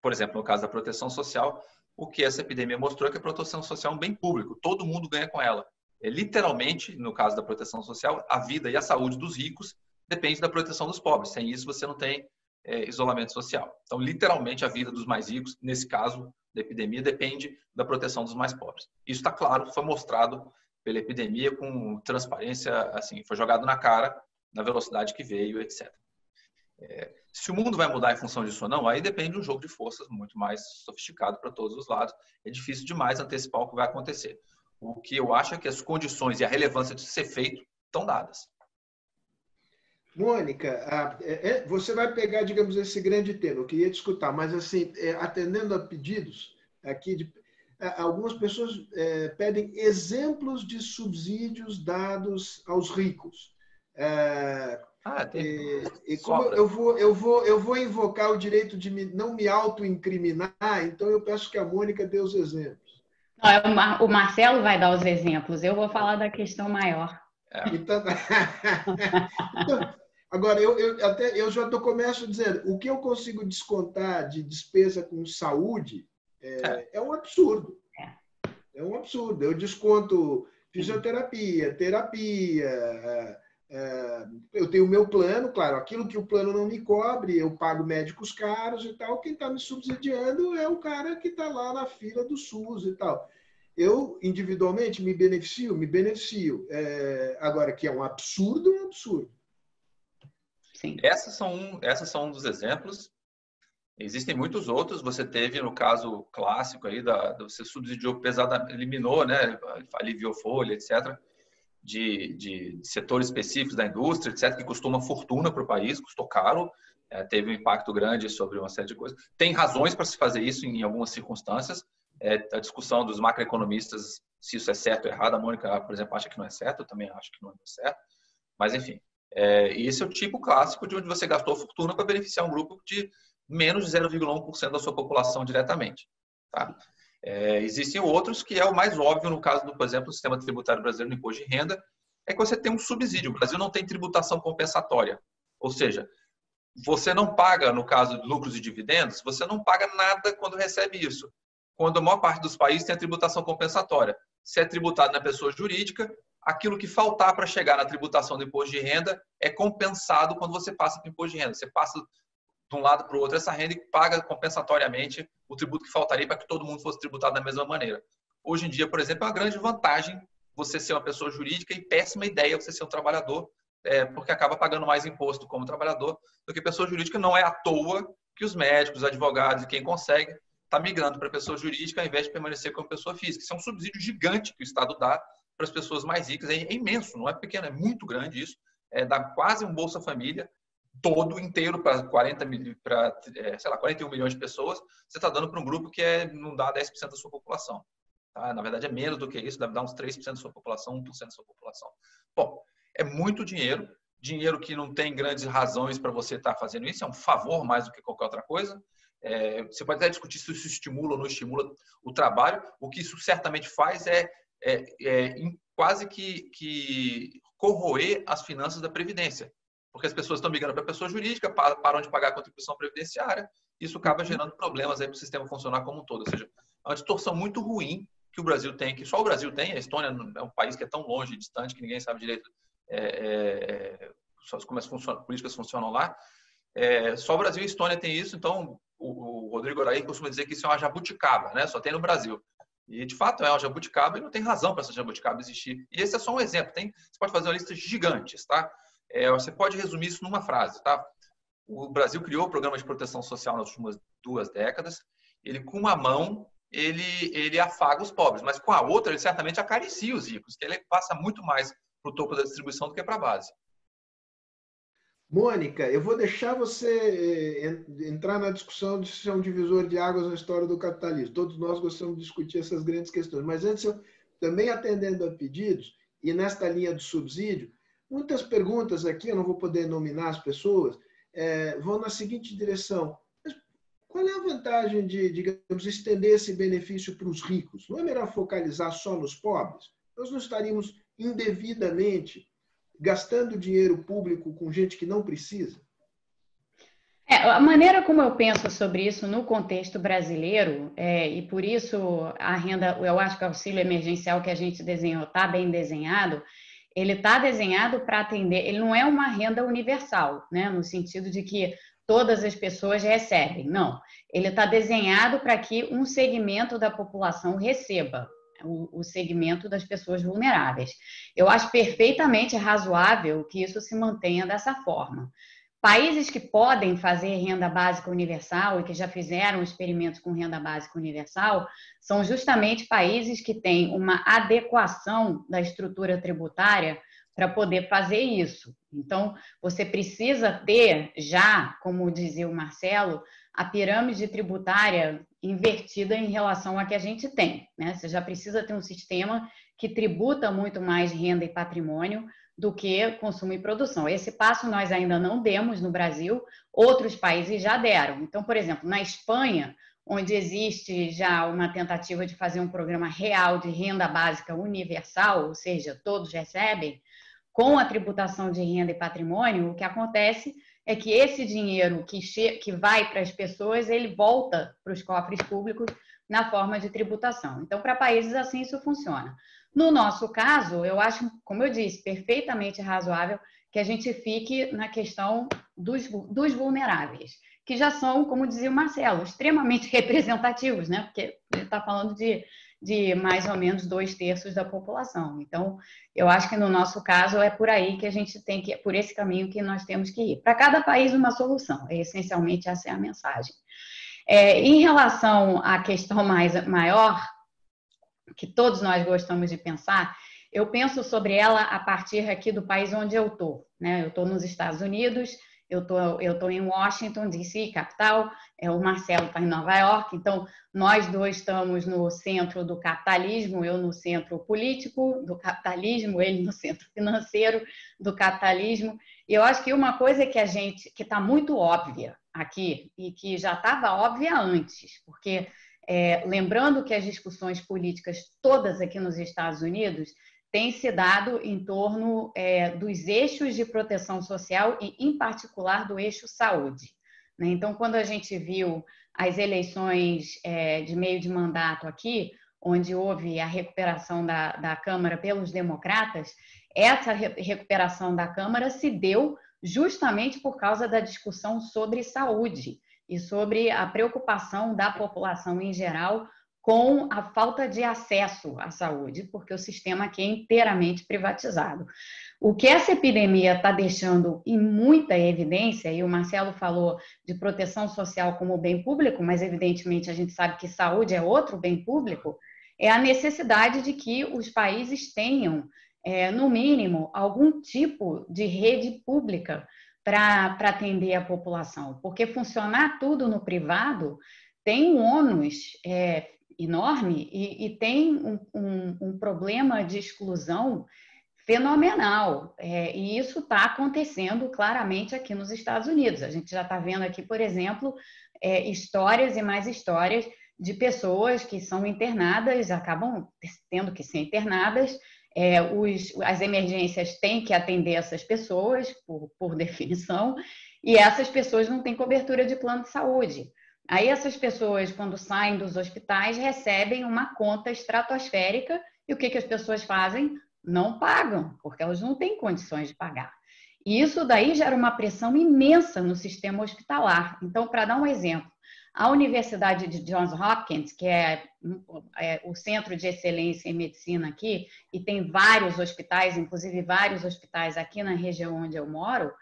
por exemplo, no caso da proteção social, o que essa epidemia mostrou é que a proteção social é um bem público, todo mundo ganha com ela. É, literalmente, no caso da proteção social, a vida e a saúde dos ricos depende da proteção dos pobres. Sem isso, você não tem é, isolamento social. Então, literalmente, a vida dos mais ricos, nesse caso da epidemia, depende da proteção dos mais pobres. Isso está claro, foi mostrado pela epidemia com transparência, assim, foi jogado na cara na velocidade que veio, etc. É, se o mundo vai mudar em função disso ou não, aí depende de um jogo de forças muito mais sofisticado para todos os lados. É difícil demais antecipar o que vai acontecer. O que eu acho é que as condições e a relevância de ser feito estão dadas.
Mônica, é, é, você vai pegar, digamos, esse grande tema. Eu queria te escutar, mas assim, é, atendendo a pedidos aqui de algumas pessoas é, pedem exemplos de subsídios dados aos ricos. É, ah, tem... e, e como eu vou, eu, vou, eu vou invocar o direito de me, não me auto-incriminar, então eu peço que a Mônica dê os exemplos.
Não, é o Marcelo vai dar os exemplos, eu vou falar da questão maior.
É. Então, então, <laughs> agora, eu, eu, até, eu já tô, começo dizendo, o que eu consigo descontar de despesa com saúde, é, é um absurdo. É. é um absurdo. Eu desconto fisioterapia, terapia. É, é, eu tenho o meu plano, claro, aquilo que o plano não me cobre, eu pago médicos caros e tal. Quem está me subsidiando é o cara que está lá na fila do SUS e tal. Eu, individualmente, me beneficio? Me beneficio. É, agora, que é um absurdo, é um absurdo.
Sim. Essas são, um, essas são um dos exemplos Existem muitos outros. Você teve, no caso clássico aí, da, você subsidiou pesada, eliminou, né, aliviou folha, etc., de, de setores específicos da indústria, etc., que custou uma fortuna para o país, custou caro. é, teve um impacto grande sobre uma série de coisas. Tem razões para se fazer isso em algumas circunstâncias. É, a discussão dos macroeconomistas, se isso é certo ou errado, a Mônica, por exemplo, acha que não é certo, eu também acho que não é certo. Mas, enfim, é, esse é o tipo clássico de onde você gastou fortuna para beneficiar um grupo de menos de 0,1% da sua população diretamente. Tá? É, existem outros que é o mais óbvio no caso do, por exemplo, do sistema tributário brasileiro no imposto de renda, é que você tem um subsídio. O Brasil não tem tributação compensatória. Ou seja, você não paga, no caso de lucros e dividendos, você não paga nada quando recebe isso. Quando a maior parte dos países tem a tributação compensatória. Se é tributado na pessoa jurídica, aquilo que faltar para chegar na tributação do imposto de renda é compensado quando você passa para o imposto de renda. Você passa de um lado para o outro essa renda paga compensatoriamente o tributo que faltaria para que todo mundo fosse tributado da mesma maneira. Hoje em dia, por exemplo, é uma grande vantagem você ser uma pessoa jurídica e péssima ideia você ser um trabalhador, é, porque acaba pagando mais imposto como trabalhador do que pessoa jurídica. Não é à toa que os médicos, os advogados e quem consegue está migrando para pessoa jurídica ao invés de permanecer como pessoa física. Isso é um subsídio gigante que o Estado dá para as pessoas mais ricas. É imenso, não é pequeno, é muito grande isso. É, dá quase um Bolsa Família todo inteiro para 40 para sei lá 41 milhões de pessoas você está dando para um grupo que é não dá 10% da sua população tá? na verdade é menos do que isso deve dar uns 3% da sua população 1% da sua população. Bom é muito dinheiro dinheiro que não tem grandes razões para você estar tá fazendo isso é um favor mais do que qualquer outra coisa. É, você pode até discutir se isso estimula ou não estimula o trabalho. O que isso certamente faz é, é, é quase que, que corroer as finanças da previdência porque as pessoas estão migrando para a pessoa jurídica, param de pagar a contribuição previdenciária, isso acaba gerando problemas para o sistema funcionar como um todo. Ou seja, é uma distorção muito ruim que o Brasil tem, que só o Brasil tem, a Estônia é um país que é tão longe, distante, que ninguém sabe direito é, é, é como as funciona, políticas funcionam lá. É, só o Brasil e a Estônia tem isso, então o, o Rodrigo Araí costuma dizer que isso é uma jabuticaba, né? só tem no Brasil. E de fato é uma jabuticaba e não tem razão para essa jabuticaba existir. E esse é só um exemplo. Tem, você pode fazer uma lista gigantes, tá? É, você pode resumir isso numa frase, tá? O Brasil criou o programa de proteção social nas últimas duas décadas. Ele, com uma mão, ele, ele afaga os pobres, mas com a outra, ele certamente acaricia os ricos, que ele passa muito mais para o topo da distribuição do que para a base.
Mônica, eu vou deixar você eh, entrar na discussão de se é um divisor de águas na história do capitalismo. Todos nós gostamos de discutir essas grandes questões. Mas antes, eu também atendendo a pedidos, e nesta linha do subsídio, Muitas perguntas aqui, eu não vou poder nominar as pessoas, é, vão na seguinte direção. Mas qual é a vantagem de, digamos, estender esse benefício para os ricos? Não é melhor focalizar só nos pobres? Nós não estaríamos indevidamente gastando dinheiro público com gente que não precisa?
É, a maneira como eu penso sobre isso no contexto brasileiro, é, e por isso a renda, eu acho que o auxílio emergencial que a gente desenhou está bem desenhado, ele está desenhado para atender, ele não é uma renda universal, né? no sentido de que todas as pessoas recebem. Não, ele está desenhado para que um segmento da população receba, o, o, segmento das pessoas vulneráveis. Eu acho perfeitamente razoável que isso se mantenha dessa forma. Países que podem fazer renda básica universal e que já fizeram experimentos com renda básica universal são justamente países que têm uma adequação da estrutura tributária para poder fazer isso. Então, você precisa ter já, como dizia o Marcelo, a pirâmide tributária invertida em relação a que a gente tem. Né? Você já precisa ter um sistema que tributa muito mais renda e patrimônio do que consumo e produção. Esse passo nós ainda não demos no Brasil, outros países já deram. Então, por exemplo, na Espanha, onde existe já uma tentativa de fazer um programa real de renda básica universal, ou seja, todos recebem, com a tributação de renda e patrimônio, o que acontece é que esse dinheiro que, que vai para as pessoas, ele volta para os cofres públicos na forma de tributação. Então, para países assim, isso funciona. No nosso caso, eu acho, como eu disse, perfeitamente razoável que a gente fique na questão dos, dos vulneráveis, que já são, como dizia o Marcelo, extremamente <laughs> representativos, né? Porque ele está falando de, de mais ou menos dois terços da população. Então, eu acho que no nosso caso é por aí que a gente tem que, por esse caminho que nós temos que ir. Para cada país, uma solução. É, essencialmente, essa é a mensagem. É, em relação à questão mais maior, que todos nós gostamos de pensar, eu penso sobre ela a partir aqui do país onde eu estou. Né? Eu estou nos Estados Unidos, eu tô, eu tô em Washington, D.C., capital, é, o Marcelo está em Nova York, então nós dois estamos no centro do capitalismo, eu no centro político do capitalismo, ele no centro financeiro do capitalismo. E eu acho que uma coisa que a gente, que está muito óbvia aqui, e que já estava óbvia antes, porque é, lembrando que as discussões políticas todas aqui nos Estados Unidos têm se dado em torno é, dos eixos de proteção social e, em particular, do eixo saúde. Né? Então, quando a gente viu as eleições é, de meio de mandato aqui, onde houve a recuperação da, da Câmara pelos democratas, essa re recuperação da Câmara se deu justamente por causa da discussão sobre saúde e sobre a preocupação da população em geral com a falta de acesso à saúde, porque o sistema aqui é inteiramente privatizado. O que essa epidemia está deixando em muita evidência, e o Marcelo falou de proteção social como bem público, mas evidentemente a gente sabe que saúde é outro bem público, é a necessidade de que os países tenham, é, no mínimo, algum tipo de rede pública para atender a população, porque funcionar tudo no privado tem um ônus é, enorme e, e tem um, um, um, problema de exclusão fenomenal. É, e isso está acontecendo claramente aqui nos Estados Unidos. A gente já está vendo aqui, por exemplo, é, histórias e mais histórias de pessoas que são internadas, acabam tendo que ser internadas. É, os, as emergências têm que atender essas pessoas, por, por <laughs> definição, e essas pessoas não têm cobertura de plano de saúde. Aí essas pessoas, quando saem dos hospitais, recebem uma conta estratosférica e o que, que as pessoas fazem? Não pagam, porque elas não têm condições de pagar. E isso daí gera uma pressão imensa no sistema hospitalar. Então, para dar um exemplo, a Universidade de Johns Hopkins, que é, é, o centro de excelência em medicina aqui, e tem vários hospitais, inclusive vários hospitais aqui na região onde eu moro,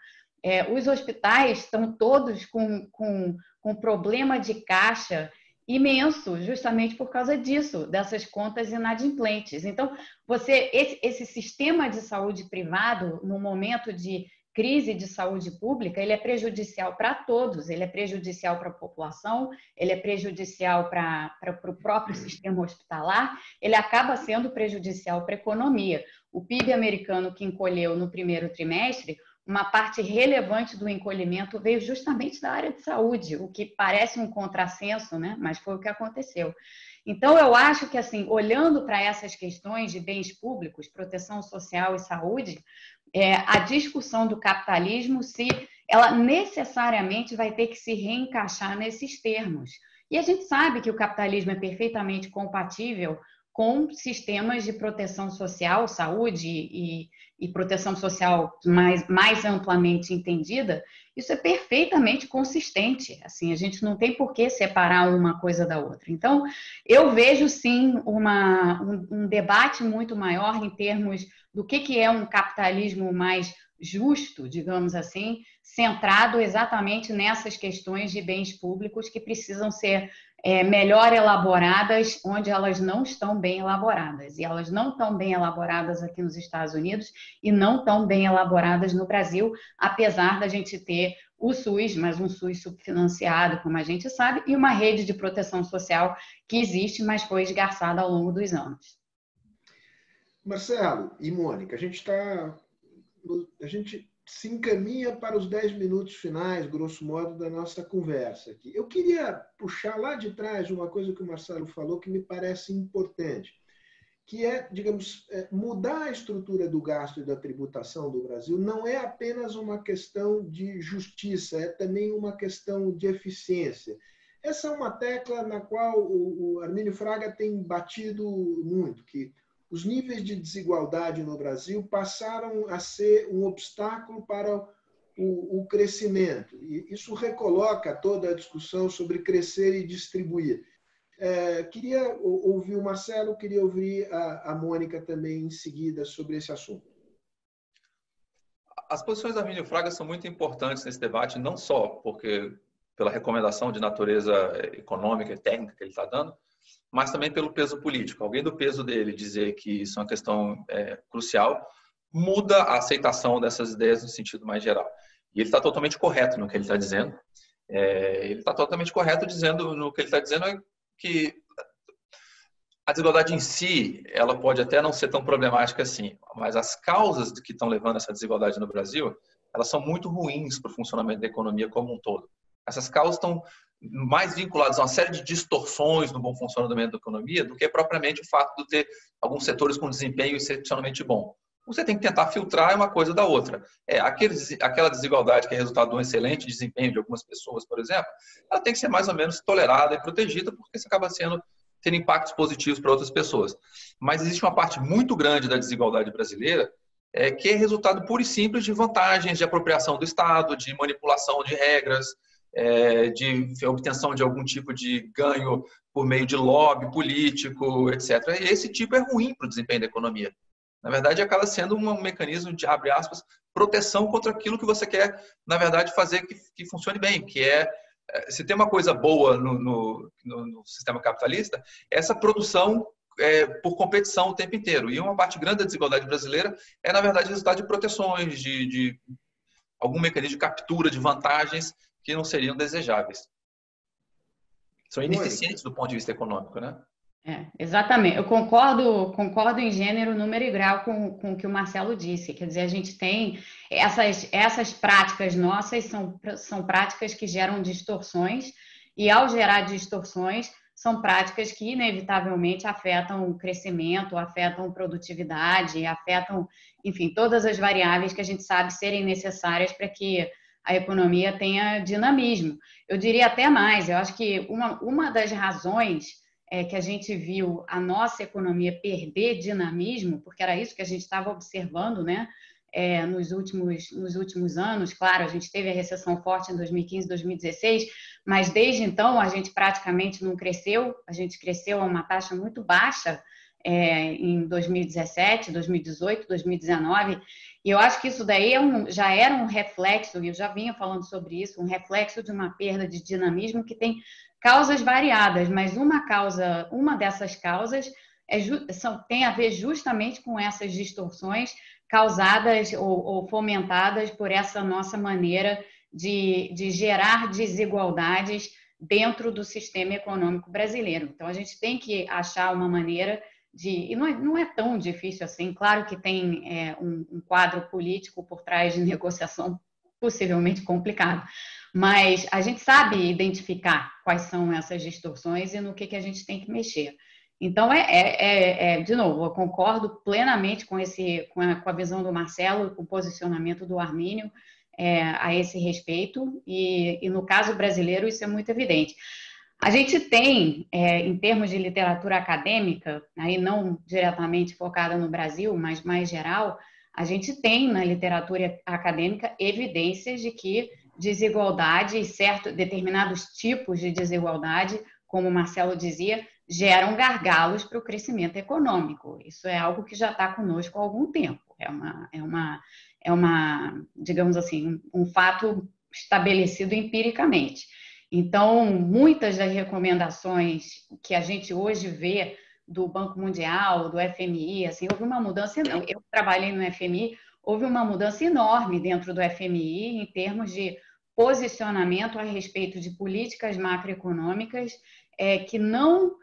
é, os hospitais estão todos com, com, com problema de caixa imenso, justamente por causa disso, dessas contas inadimplentes. Então, você esse, esse sistema de saúde privado, no momento de crise de saúde pública, ele é prejudicial para todos, ele é prejudicial para a população, ele é prejudicial para, para o próprio sistema hospitalar, ele acaba sendo prejudicial para a economia. O PIB americano que encolheu no primeiro trimestre, uma parte relevante do encolhimento veio justamente da área de saúde, o que parece um contrassenso, né? mas foi o que aconteceu. Então, eu acho que, assim, olhando para essas questões de bens públicos, proteção social e saúde, é, a discussão do capitalismo, se ela necessariamente vai ter que se reencaixar nesses termos. E a gente sabe que o capitalismo é perfeitamente compatível com sistemas de proteção social, saúde e, e proteção social mais, mais amplamente entendida, isso é perfeitamente consistente. Assim, a gente não tem por que separar uma coisa da outra. Então, eu vejo sim uma, um, um debate muito maior em termos do que, que é um capitalismo mais justo, digamos assim, centrado exatamente nessas questões de bens públicos que precisam ser é, melhor elaboradas onde elas não estão bem elaboradas. E elas não estão bem elaboradas aqui nos Estados Unidos e não estão bem elaboradas no Brasil, apesar da gente ter o SUS, mas um SUS subfinanciado, como a gente sabe, e uma rede de proteção social que existe, mas foi esgarçada ao longo dos anos.
Marcelo e Mônica, a gente está. A gente se encaminha para os 10 minutos finais, grosso modo, da nossa conversa aqui. Eu queria puxar lá de trás uma coisa que o Marcelo falou que me parece importante, que é, digamos, é, mudar a estrutura do gasto e da tributação do Brasil não é apenas uma questão de justiça, é também uma questão de eficiência. Essa é uma tecla na qual o Armínio Fraga tem batido muito, que os níveis de desigualdade no Brasil passaram a ser um obstáculo para o, o, crescimento. E isso recoloca toda a discussão sobre crescer e distribuir. É, queria ouvir o Marcelo, queria ouvir a, a Mônica também em seguida sobre esse assunto.
As posições da Arminio Fraga são muito importantes nesse debate, não só porque pela recomendação de natureza econômica e técnica que ele está dando, mas também pelo peso político. Alguém do peso dele dizer que isso é uma questão é, crucial muda a aceitação dessas ideias no sentido mais geral. E ele está totalmente correto no que ele está dizendo. É, ele está totalmente correto dizendo no que ele está dizendo é que a desigualdade em si, ela pode até não ser tão problemática assim, mas as causas que estão levando essa desigualdade no Brasil, elas são muito ruins para o funcionamento da economia como um todo. Essas causas estão mais vinculadas a uma série de distorções no bom funcionamento da economia do que propriamente o fato de ter alguns setores com desempenho excepcionalmente bom. Você tem que tentar filtrar uma coisa da outra. É, aquele, aquela desigualdade que é resultado de um excelente desempenho de algumas pessoas, por exemplo, ela tem que ser mais ou menos tolerada e protegida, porque isso acaba sendo tendo impactos positivos para outras pessoas. Mas existe uma parte muito grande da desigualdade brasileira é, que é resultado puro e simples de vantagens de apropriação do Estado, de manipulação de regras, é, de obtenção de algum tipo de ganho por meio de lobby político, etc. E esse tipo é ruim para o desempenho da economia. Na verdade, acaba sendo um mecanismo de, abre aspas, proteção contra aquilo que você quer, na verdade, fazer que, que funcione bem, que é, é se tem uma coisa boa no, no, no sistema capitalista, essa produção é, por competição o tempo inteiro. E uma parte grande da desigualdade brasileira é, na verdade, resultado de proteções, de, de algum mecanismo de captura de vantagens que não seriam desejáveis. São ineficientes do ponto de vista econômico, né?
É, exatamente. Eu concordo, concordo em gênero, número e grau com, com o que o Marcelo disse. Quer dizer, a gente tem essas, essas práticas nossas são, são práticas que geram distorções, e ao gerar distorções, são práticas que inevitavelmente afetam o crescimento, afetam produtividade, afetam, enfim, todas as variáveis que a gente sabe serem necessárias para que a economia tenha dinamismo. Eu diria até mais, eu acho que uma, uma das razões é, que a gente viu a nossa economia perder dinamismo, porque era isso que a gente estava observando, né? É, nos, últimos, nos últimos anos. Claro, a gente teve a recessão forte em 2015, 2016, mas desde então a gente praticamente não cresceu, a gente cresceu a uma taxa muito baixa é, em 2017, 2018, 2019, e eu acho que isso daí é um, já era um reflexo, e eu já vinha falando sobre isso, um reflexo de uma perda de dinamismo que tem causas variadas, mas uma causa, uma dessas causas é, são, tem a ver justamente com essas distorções causadas ou, ou fomentadas por essa nossa maneira de, de gerar desigualdades dentro do sistema econômico brasileiro. Então, a gente tem que achar uma maneira de. E não é, não é tão difícil assim, claro que tem é, um, um quadro político por trás de <laughs> negociação possivelmente complicado, mas a gente sabe identificar quais são essas distorções e no que, que a gente tem que mexer. Então, é, é, é, é de novo, eu concordo plenamente com, esse, com a, com, a, visão do Marcelo, com o posicionamento do Armínio é, a esse respeito, e, e, no caso brasileiro isso é muito evidente. A gente tem, é, em termos de literatura acadêmica, aí não diretamente focada no Brasil, mas mais geral, a gente tem na literatura acadêmica evidências de que desigualdade, certo, determinados tipos de desigualdade, como o Marcelo dizia, geram gargalos para o crescimento econômico. Isso é algo que já está conosco há algum tempo. É uma, é uma, é uma digamos assim, um, um fato estabelecido empiricamente. Então, muitas das recomendações que a gente hoje vê do Banco Mundial, do FMI, assim, houve uma mudança. Eu trabalhei no FMI, houve uma mudança enorme dentro do FMI em termos de posicionamento a respeito de políticas macroeconômicas é, que não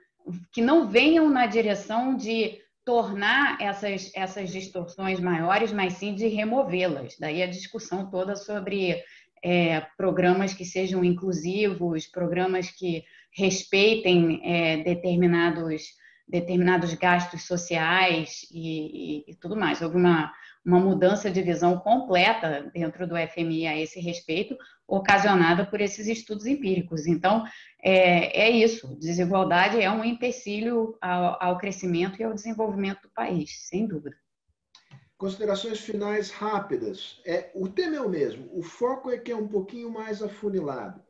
que não venham na direção de tornar essas, essas distorções maiores, mas sim de removê-las. Daí a discussão toda sobre é, programas que sejam inclusivos, programas que respeitem é, determinados, determinados gastos sociais e, e, e, tudo mais. Houve uma, uma mudança de visão completa dentro do FMI a esse respeito, ocasionada por esses estudos empíricos. Então, é, é isso: desigualdade é um empecilho ao, ao crescimento e ao desenvolvimento do país, sem dúvida.
Considerações finais rápidas. É, o tema é o mesmo, o foco é que é um pouquinho mais afunilado.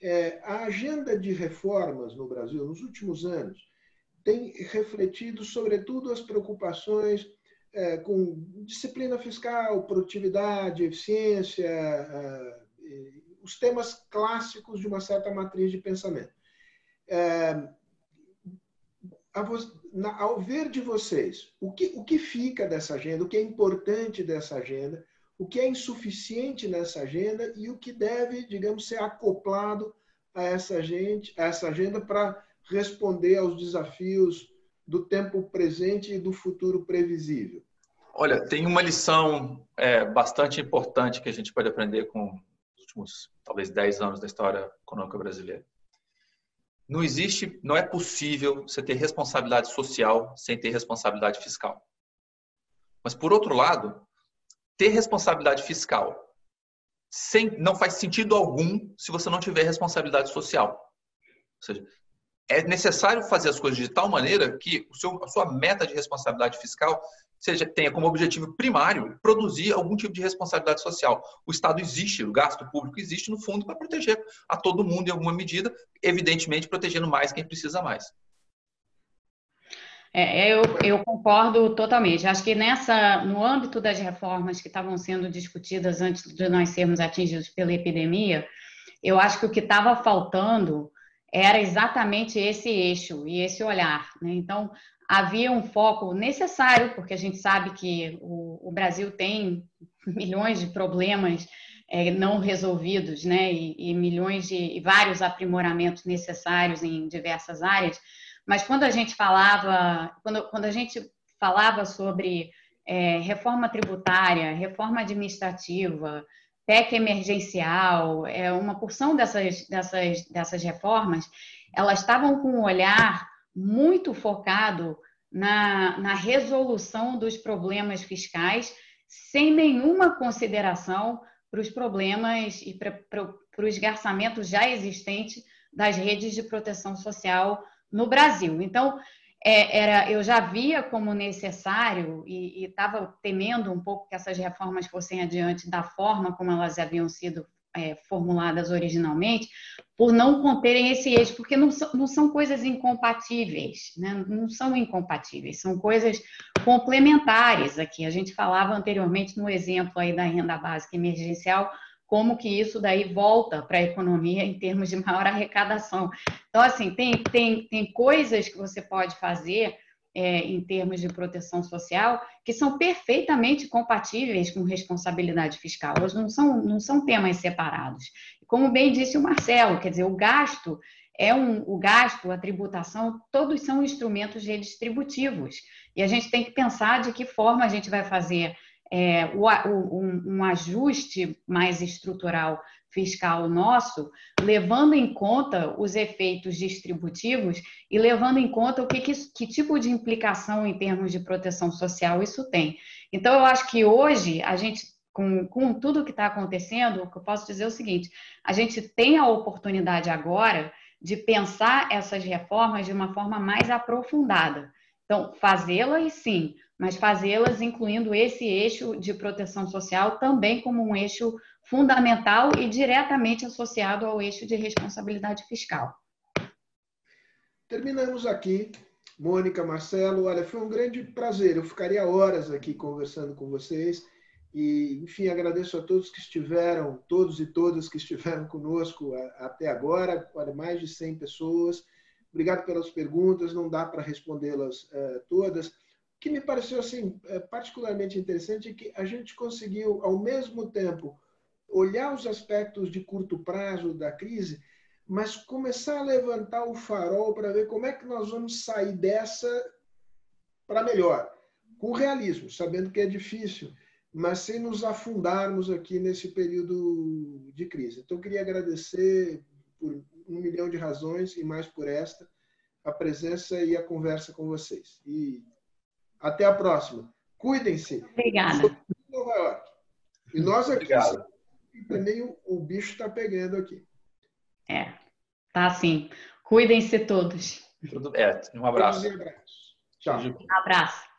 É, a agenda de reformas no Brasil nos últimos anos tem refletido, sobretudo, as preocupações é, com disciplina fiscal, produtividade, eficiência, é, os temas clássicos de uma certa matriz de pensamento. É, ao ver de vocês o que, o que fica dessa agenda, o que é importante dessa agenda, o que é insuficiente nessa agenda e o que deve, digamos, ser acoplado a essa, gente, a essa agenda para responder aos desafios do tempo presente e do futuro previsível?
Olha, tem uma lição é, bastante importante que a gente pode aprender com os últimos, talvez, 10 anos da história econômica brasileira. Não existe, não é possível você ter responsabilidade social sem ter responsabilidade fiscal. Mas, por outro lado, ter responsabilidade fiscal sem, não faz sentido algum se você não tiver responsabilidade social. Ou seja, é necessário fazer as coisas de tal maneira que o seu, a sua meta de responsabilidade fiscal seja tenha como objetivo primário produzir algum tipo de responsabilidade social. O Estado existe, o gasto público existe no fundo para proteger a todo mundo em alguma medida, evidentemente protegendo mais quem precisa mais.
É, eu, eu, concordo totalmente. Acho que nessa, no âmbito das reformas que estavam sendo discutidas antes de nós sermos atingidos pela epidemia, eu acho que o que estava faltando era exatamente esse eixo e esse olhar. Né? Então, havia um foco necessário, porque a gente sabe que o, o Brasil tem milhões de problemas é, não resolvidos, né? E, e milhões de e vários aprimoramentos necessários em diversas áreas. Mas quando a gente falava, quando, quando a gente falava sobre é, reforma tributária, reforma administrativa, PEC emergencial, é, uma porção dessas, dessas, dessas reformas, elas estavam com um olhar muito focado na, na resolução dos problemas fiscais, sem nenhuma consideração para os problemas e para, o esgarçamento já existente das redes de proteção social no Brasil. Então, é, era, eu já via como necessário e estava temendo um pouco que essas reformas fossem adiante da forma como elas haviam sido é, formuladas originalmente, por não conterem esse eixo, porque não são, não são coisas incompatíveis, né? não são incompatíveis, são coisas complementares aqui. A gente falava anteriormente no exemplo aí da renda básica emergencial, como que isso daí volta para a economia em termos de maior arrecadação. Então, assim, tem, tem, tem coisas que você pode fazer é, em termos de proteção social que são perfeitamente compatíveis com responsabilidade fiscal. Elas não são, não são temas separados. Como bem disse o Marcelo, quer dizer, o gasto é um, o gasto, a tributação, todos são instrumentos redistributivos. E a gente tem que pensar de que forma a gente vai fazer é, o, um, um ajuste mais estrutural fiscal nosso, levando em conta os efeitos distributivos e levando em conta o que, que, que, tipo de implicação em termos de proteção social isso tem. Então, eu acho que hoje a gente, com, com tudo que está acontecendo, o que eu posso dizer é o seguinte: a gente tem a oportunidade agora de pensar essas reformas de uma forma mais aprofundada. Então, fazê-las sim, mas fazê-las incluindo esse eixo de proteção social também como um eixo fundamental e diretamente associado ao eixo de responsabilidade fiscal.
Terminamos aqui. Mônica, Marcelo, olha, foi um grande prazer. Eu ficaria horas aqui conversando com vocês. E, enfim, agradeço a todos que estiveram, todos e todas que estiveram conosco até agora, olha, mais de 100 pessoas. Obrigado pelas perguntas, não dá para respondê-las uh, todas que me pareceu assim é, particularmente interessante é que a gente conseguiu ao mesmo tempo olhar os aspectos de curto prazo da crise, mas começar a levantar o farol para ver como é que nós vamos sair dessa para melhor, com realismo, sabendo que é difícil, mas sem nos afundarmos aqui nesse período de crise. Então, eu queria agradecer por um milhão de razões e mais por esta a presença e a conversa com vocês. E até a próxima. Cuidem-se.
Obrigada.
Nova York. E nós aqui Obrigado. também o, o bicho está pegando aqui.
É, tá sim. Cuidem-se todos.
Tudo, é, um abraço. Um
abraço. Tchau.
Um abraço.